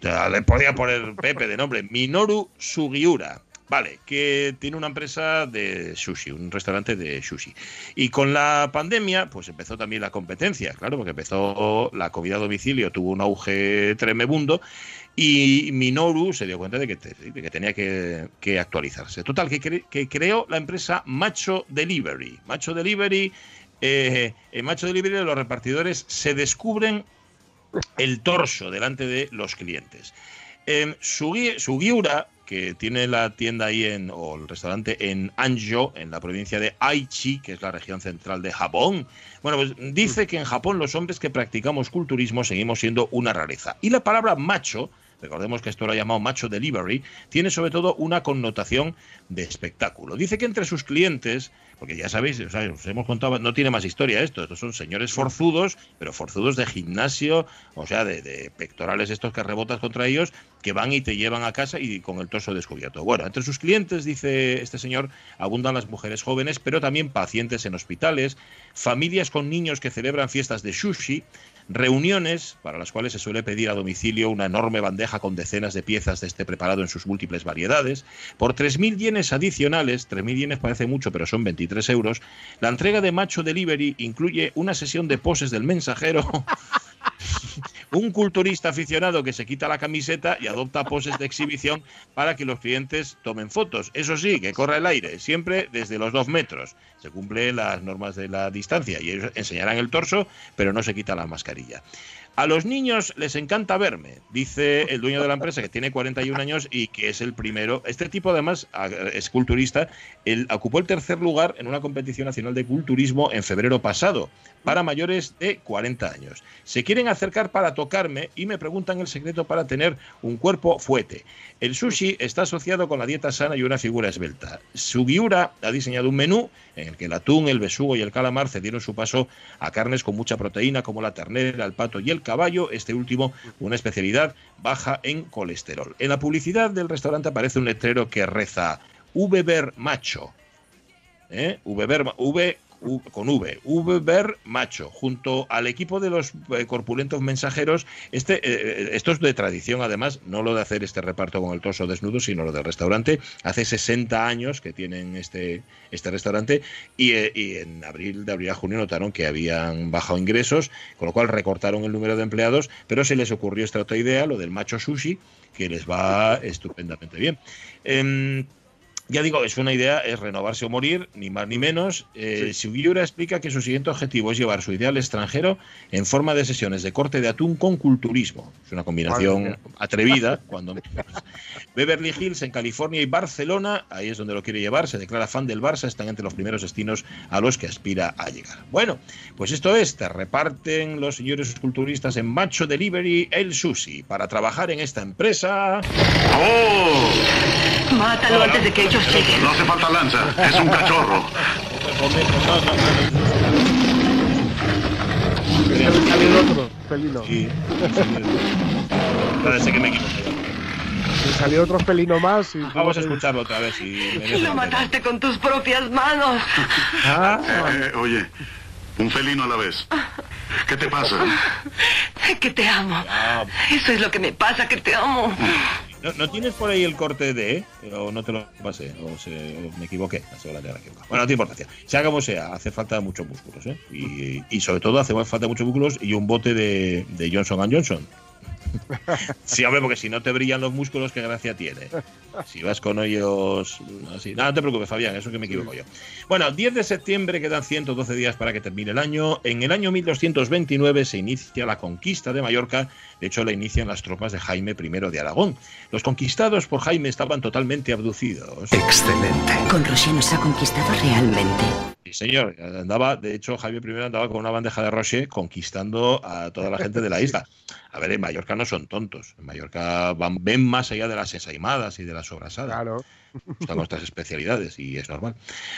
Speaker 1: le podía poner Pepe de nombre, Minoru Sugiura. Vale, que tiene una empresa de sushi, un restaurante de sushi. Y con la pandemia, pues empezó también la competencia, claro, porque empezó la comida a domicilio, tuvo un auge tremebundo y Minoru se dio cuenta de que, de que tenía que, que actualizarse. Total, que, que creó la empresa Macho Delivery. Macho Delivery, eh, en Macho Delivery los repartidores se descubren el torso delante de los clientes. Eh, Sugi- Sugiura, que tiene la tienda ahí en, o el restaurante en Anjo, en la provincia de Aichi, que es la región central de Japón, bueno, pues dice que en Japón los hombres que practicamos culturismo seguimos siendo una rareza. Y la palabra macho, recordemos que esto lo ha llamado macho delivery, tiene sobre todo una connotación de espectáculo. Dice que entre sus clientes, porque ya sabéis, o sea, os hemos contado, no tiene más historia esto, estos son señores forzudos, pero forzudos de gimnasio, o sea, de, de pectorales estos que rebotas contra ellos, que van y te llevan a casa y con el torso descubierto. Bueno, entre sus clientes, dice este señor, abundan las mujeres jóvenes, pero también pacientes en hospitales, familias con niños que celebran fiestas de sushi, reuniones para las cuales se suele pedir a domicilio una enorme bandeja con decenas de piezas de este preparado en sus múltiples variedades. Por 3.000 yenes adicionales, 3.000 yenes parece mucho, pero son 23 euros, la entrega de Macho Delivery incluye una sesión de poses del mensajero. Un culturista aficionado que se quita la camiseta y adopta poses de exhibición para que los clientes tomen fotos. Eso sí, que corra el aire, siempre desde los dos metros. Se cumplen las normas de la distancia y ellos enseñarán el torso, pero no se quita la mascarilla. A los niños les encanta verme, dice el dueño de la empresa, que tiene 41 años y que es el primero. Este tipo, además, es culturista. Él ocupó el tercer lugar en una competición nacional de culturismo en febrero pasado, para mayores de 40 años. Se quieren acercar para tocarme y me preguntan el secreto para tener un cuerpo fuerte. El sushi está asociado con la dieta sana y una figura esbelta. Sugiura ha diseñado un menú en el que el atún, el besugo y el calamar cedieron su paso a carnes con mucha proteína como la ternera, el pato y el caballo, este último una especialidad baja en colesterol. En la publicidad del restaurante aparece un letrero que reza Ubeber Macho, ¿eh? V, v con V, V Macho, junto al equipo de los eh, corpulentos mensajeros. Este, eh, eh, esto es de tradición, además, no lo de hacer este reparto con el torso desnudo, sino lo del restaurante. Hace 60 años que tienen este, este restaurante y, en abril, de abril a junio notaron que habían bajado ingresos, con lo cual recortaron el número de empleados, pero se les ocurrió esta otra idea, lo del macho sushi, que les va estupendamente bien. Ya digo, es una idea, es renovarse o morir, ni más ni menos. Eh, explica que su siguiente objetivo es llevar su idea al extranjero en forma de sesiones de corte de atún con culturismo. Es una combinación atrevida. cuando Beverly Hills en California y Barcelona, ahí es donde lo quiere llevar, se declara fan del Barça, están entre los primeros destinos a los que aspira a llegar. Bueno, pues esto es, te reparten los señores culturistas en Macho Delivery el sushi para trabajar en esta empresa.
Speaker 9: ¡Oh! Mátalo antes de que
Speaker 8: no hace falta lanza, es un cachorro.
Speaker 2: Salió otro, felino.
Speaker 1: Sí. Parece que me equivoqué.
Speaker 2: salió otro felino más. Y
Speaker 1: Vamos a escucharlo otra vez.
Speaker 9: Y lo mataste con tus propias manos.
Speaker 8: Ah. Eh, oye, un felino a la vez. ¿Qué te pasa?
Speaker 9: Que te amo. Eso es lo que me pasa, que te amo.
Speaker 1: ¿No, tienes por ahí el corte de, o no te lo pasé, o, me equivoqué? Bueno, no tiene importancia. Sea como sea, hace falta muchos músculos, ¿eh? Y, sobre todo hace falta muchos músculos y un bote de, de Johnson Johnson. Sí, hombre, porque si no te brillan los músculos, qué gracia tiene. Si vas con ellos así. No, no te preocupes, Fabián, eso que me equivoco yo. Bueno, 10 de septiembre quedan 112 días para que termine el año. En el año 1229 se inicia la conquista de Mallorca. De hecho, la inician las tropas de Jaime I de Aragón. Los conquistados por Jaime estaban totalmente abducidos.
Speaker 10: Excelente. Con Roger nos ha conquistado realmente.
Speaker 1: Sí, señor. Andaba, de hecho, Jaime I andaba con una bandeja de Rocher conquistando a toda la gente de la isla. A ver, en Mallorca no son tontos. En Mallorca van, ven más allá de las ensaimadas y de las sobrasadas.
Speaker 2: Claro.
Speaker 1: Están nuestras especialidades y es normal.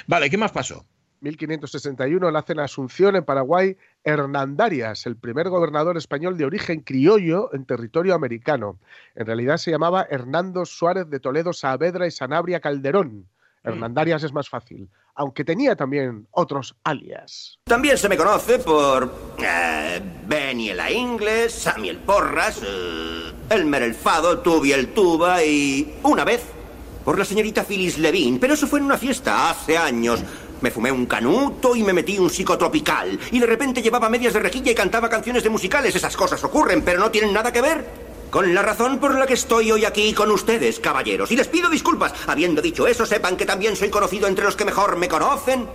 Speaker 1: Vale, ¿qué más pasó?
Speaker 2: 1561 nace en Asunción, en Paraguay, Hernandarias, el primer gobernador español de origen criollo en territorio americano. En realidad se llamaba Hernando Suárez de Toledo Saavedra y Sanabria Calderón. Mm. Hernandarias es más fácil, aunque tenía también otros alias.
Speaker 11: También se me conoce por eh, Benny el Inglés, Samuel Porras, eh, Elmer el Fado, Tubi el Tuba y una vez por la señorita Phyllis Levine, pero eso fue en una fiesta hace años. Me fumé un canuto y me metí un psicotropical. Y de repente llevaba medias de rejilla y cantaba canciones de musicales. Esas cosas ocurren, pero no tienen nada que ver con la razón por la que estoy hoy aquí con ustedes, caballeros. Y les pido disculpas. Habiendo dicho eso, sepan que también soy conocido entre los que mejor me conocen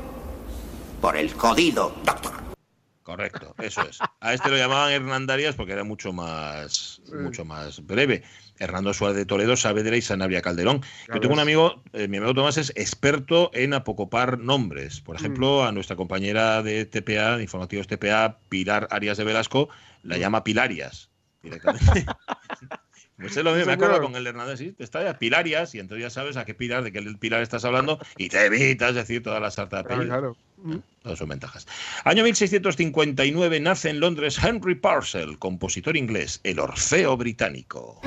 Speaker 11: por el jodido doctor.
Speaker 1: Correcto, eso es. A este lo llamaban Hernandarias porque era mucho más, mucho más breve. Hernando Suárez de Toledo, Saavedra y Sanabria Calderón. Yo tengo un amigo, eh, mi amigo Tomás es experto en apocopar nombres. Por ejemplo, mm. a nuestra compañera de TPA, de Informativos TPA, Pilar Arias de Velasco, la llama Pilarias directamente. Pues es lo mismo, me acuerdo con el Hernández, sí, está ya Pilarias, y entonces ya sabes a qué pilar, de qué pilar estás hablando, y te evitas decir toda la sarta de apellidos. Claro, claro. Todas son ventajas. Año 1659 nace en Londres Henry Parcel, compositor inglés, el Orfeo británico.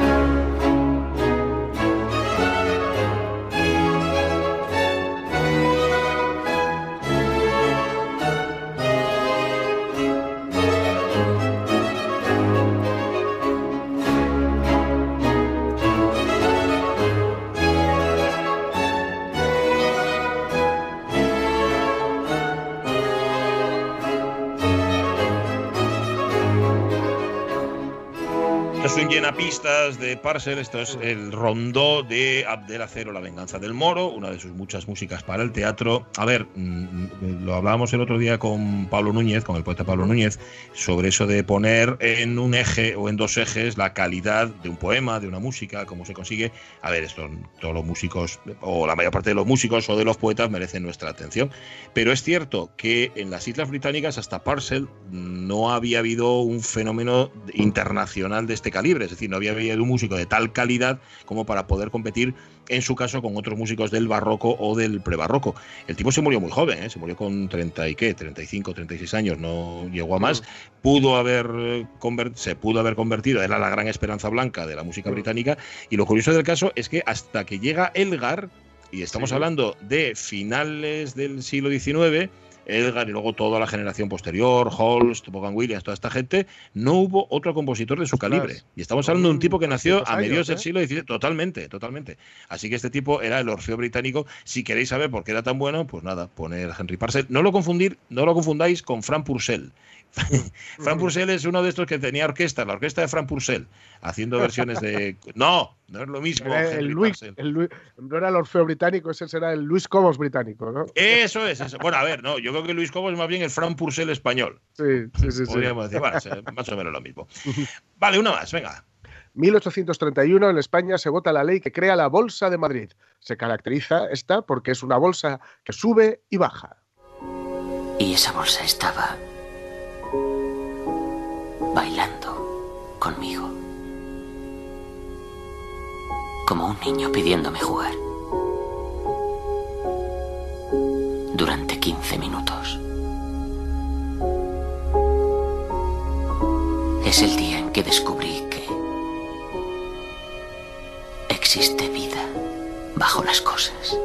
Speaker 1: Llena pistas de Parcel, esto es el rondó de Abdel Acero, La venganza del moro, una de sus muchas músicas para el teatro. A ver, mm, lo hablábamos el otro día con Pablo Núñez, con el poeta Pablo Núñez, sobre eso de poner en un eje o en dos ejes la calidad de un poema, de una música, cómo se consigue. A ver, esto todos los músicos, o la mayor parte de los músicos o de los poetas merecen nuestra atención. Pero es cierto que en las Islas Británicas, hasta Parcel, no había habido un fenómeno internacional de este calibre es decir, no había habido un músico de tal calidad como para poder competir, en su caso, con otros músicos del barroco o del prebarroco. El tipo se murió muy joven, ¿eh? se murió con 30 y qué, 35, 36 años, no llegó a más. Pudo haber eh, se pudo haber convertido, era la gran esperanza blanca de la música británica. Y lo curioso del caso es que hasta que llega Elgar, Y estamos
Speaker 2: Sí.
Speaker 1: hablando de finales del siglo XIX. Edgar y luego toda la generación posterior, Holst, Vaughan Williams, toda esta gente, no hubo otro compositor de su calibre. Y estamos hablando de un tipo que nació
Speaker 2: 200
Speaker 1: a mediados del
Speaker 2: ¿eh?
Speaker 1: siglo XIX, totalmente, totalmente. Así que este tipo era el Orfeo británico. Si queréis saber por qué era tan bueno, pues nada, poner Henry Purcell. No lo confundir, no lo confundáis con Frank Purcell. Frank Purcell es uno de estos que tenía orquesta, la orquesta de Frank Purcell, haciendo versiones de. No, no es lo mismo.
Speaker 2: Era el Luis, el Luis- no era el Orfeo británico, ese será el Luis Cobos británico, ¿no?
Speaker 1: Eso es, eso. Bueno, a ver, no, yo creo que Luis Cobos es más bien el Frank Purcell español.
Speaker 2: Sí, sí, sí. sí.
Speaker 1: Podríamos decir, bueno, es más o menos lo mismo. Vale, una más, venga.
Speaker 2: 1831 en España se vota la ley que crea la Bolsa de Madrid. Se caracteriza esta porque es una bolsa que sube y baja.
Speaker 10: Y esa bolsa estaba bailando conmigo. Como un niño pidiéndome jugar. Durante 15 minutos. Es el día en que descubrí que existe vida bajo las cosas.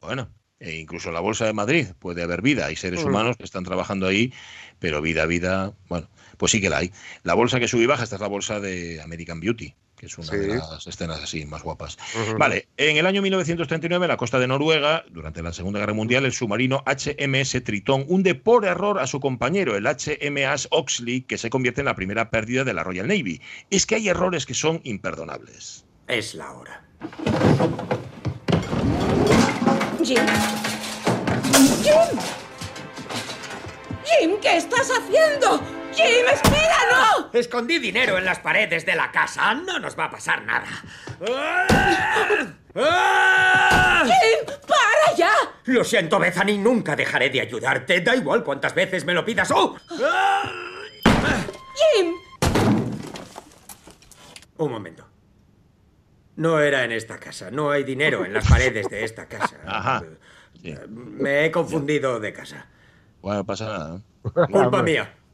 Speaker 1: Bueno, e incluso en la Bolsa de Madrid puede haber vida. Hay seres
Speaker 2: Mm.
Speaker 1: humanos que están trabajando ahí, pero vida, vida, bueno, pues sí que la hay. La bolsa que sube y baja, esta es la bolsa de American Beauty, que es una de las escenas así más guapas. Vale, en el año 1939, en la costa de Noruega, durante la Segunda Guerra Mundial, el submarino HMS Tritón hunde por error a su compañero, el HMS Oxley, que se convierte en la primera pérdida de la Royal Navy. Es que hay errores que son imperdonables.
Speaker 12: Es la hora.
Speaker 13: Jim. Jim. Jim, ¿qué estás haciendo? Jim, espera, no.
Speaker 12: Escondí dinero en las paredes de la casa. No nos va a pasar nada.
Speaker 13: Jim, para ya.
Speaker 12: Lo siento, Bethany, nunca dejaré de ayudarte. Da igual cuántas veces me lo pidas. ¡Oh!
Speaker 13: Jim.
Speaker 12: Un momento. No era en esta casa. No hay dinero en las paredes de esta casa.
Speaker 1: Ajá. Sí.
Speaker 12: Me he confundido de casa.
Speaker 1: Bueno, no pasa nada. ¿no?
Speaker 12: Culpa mía.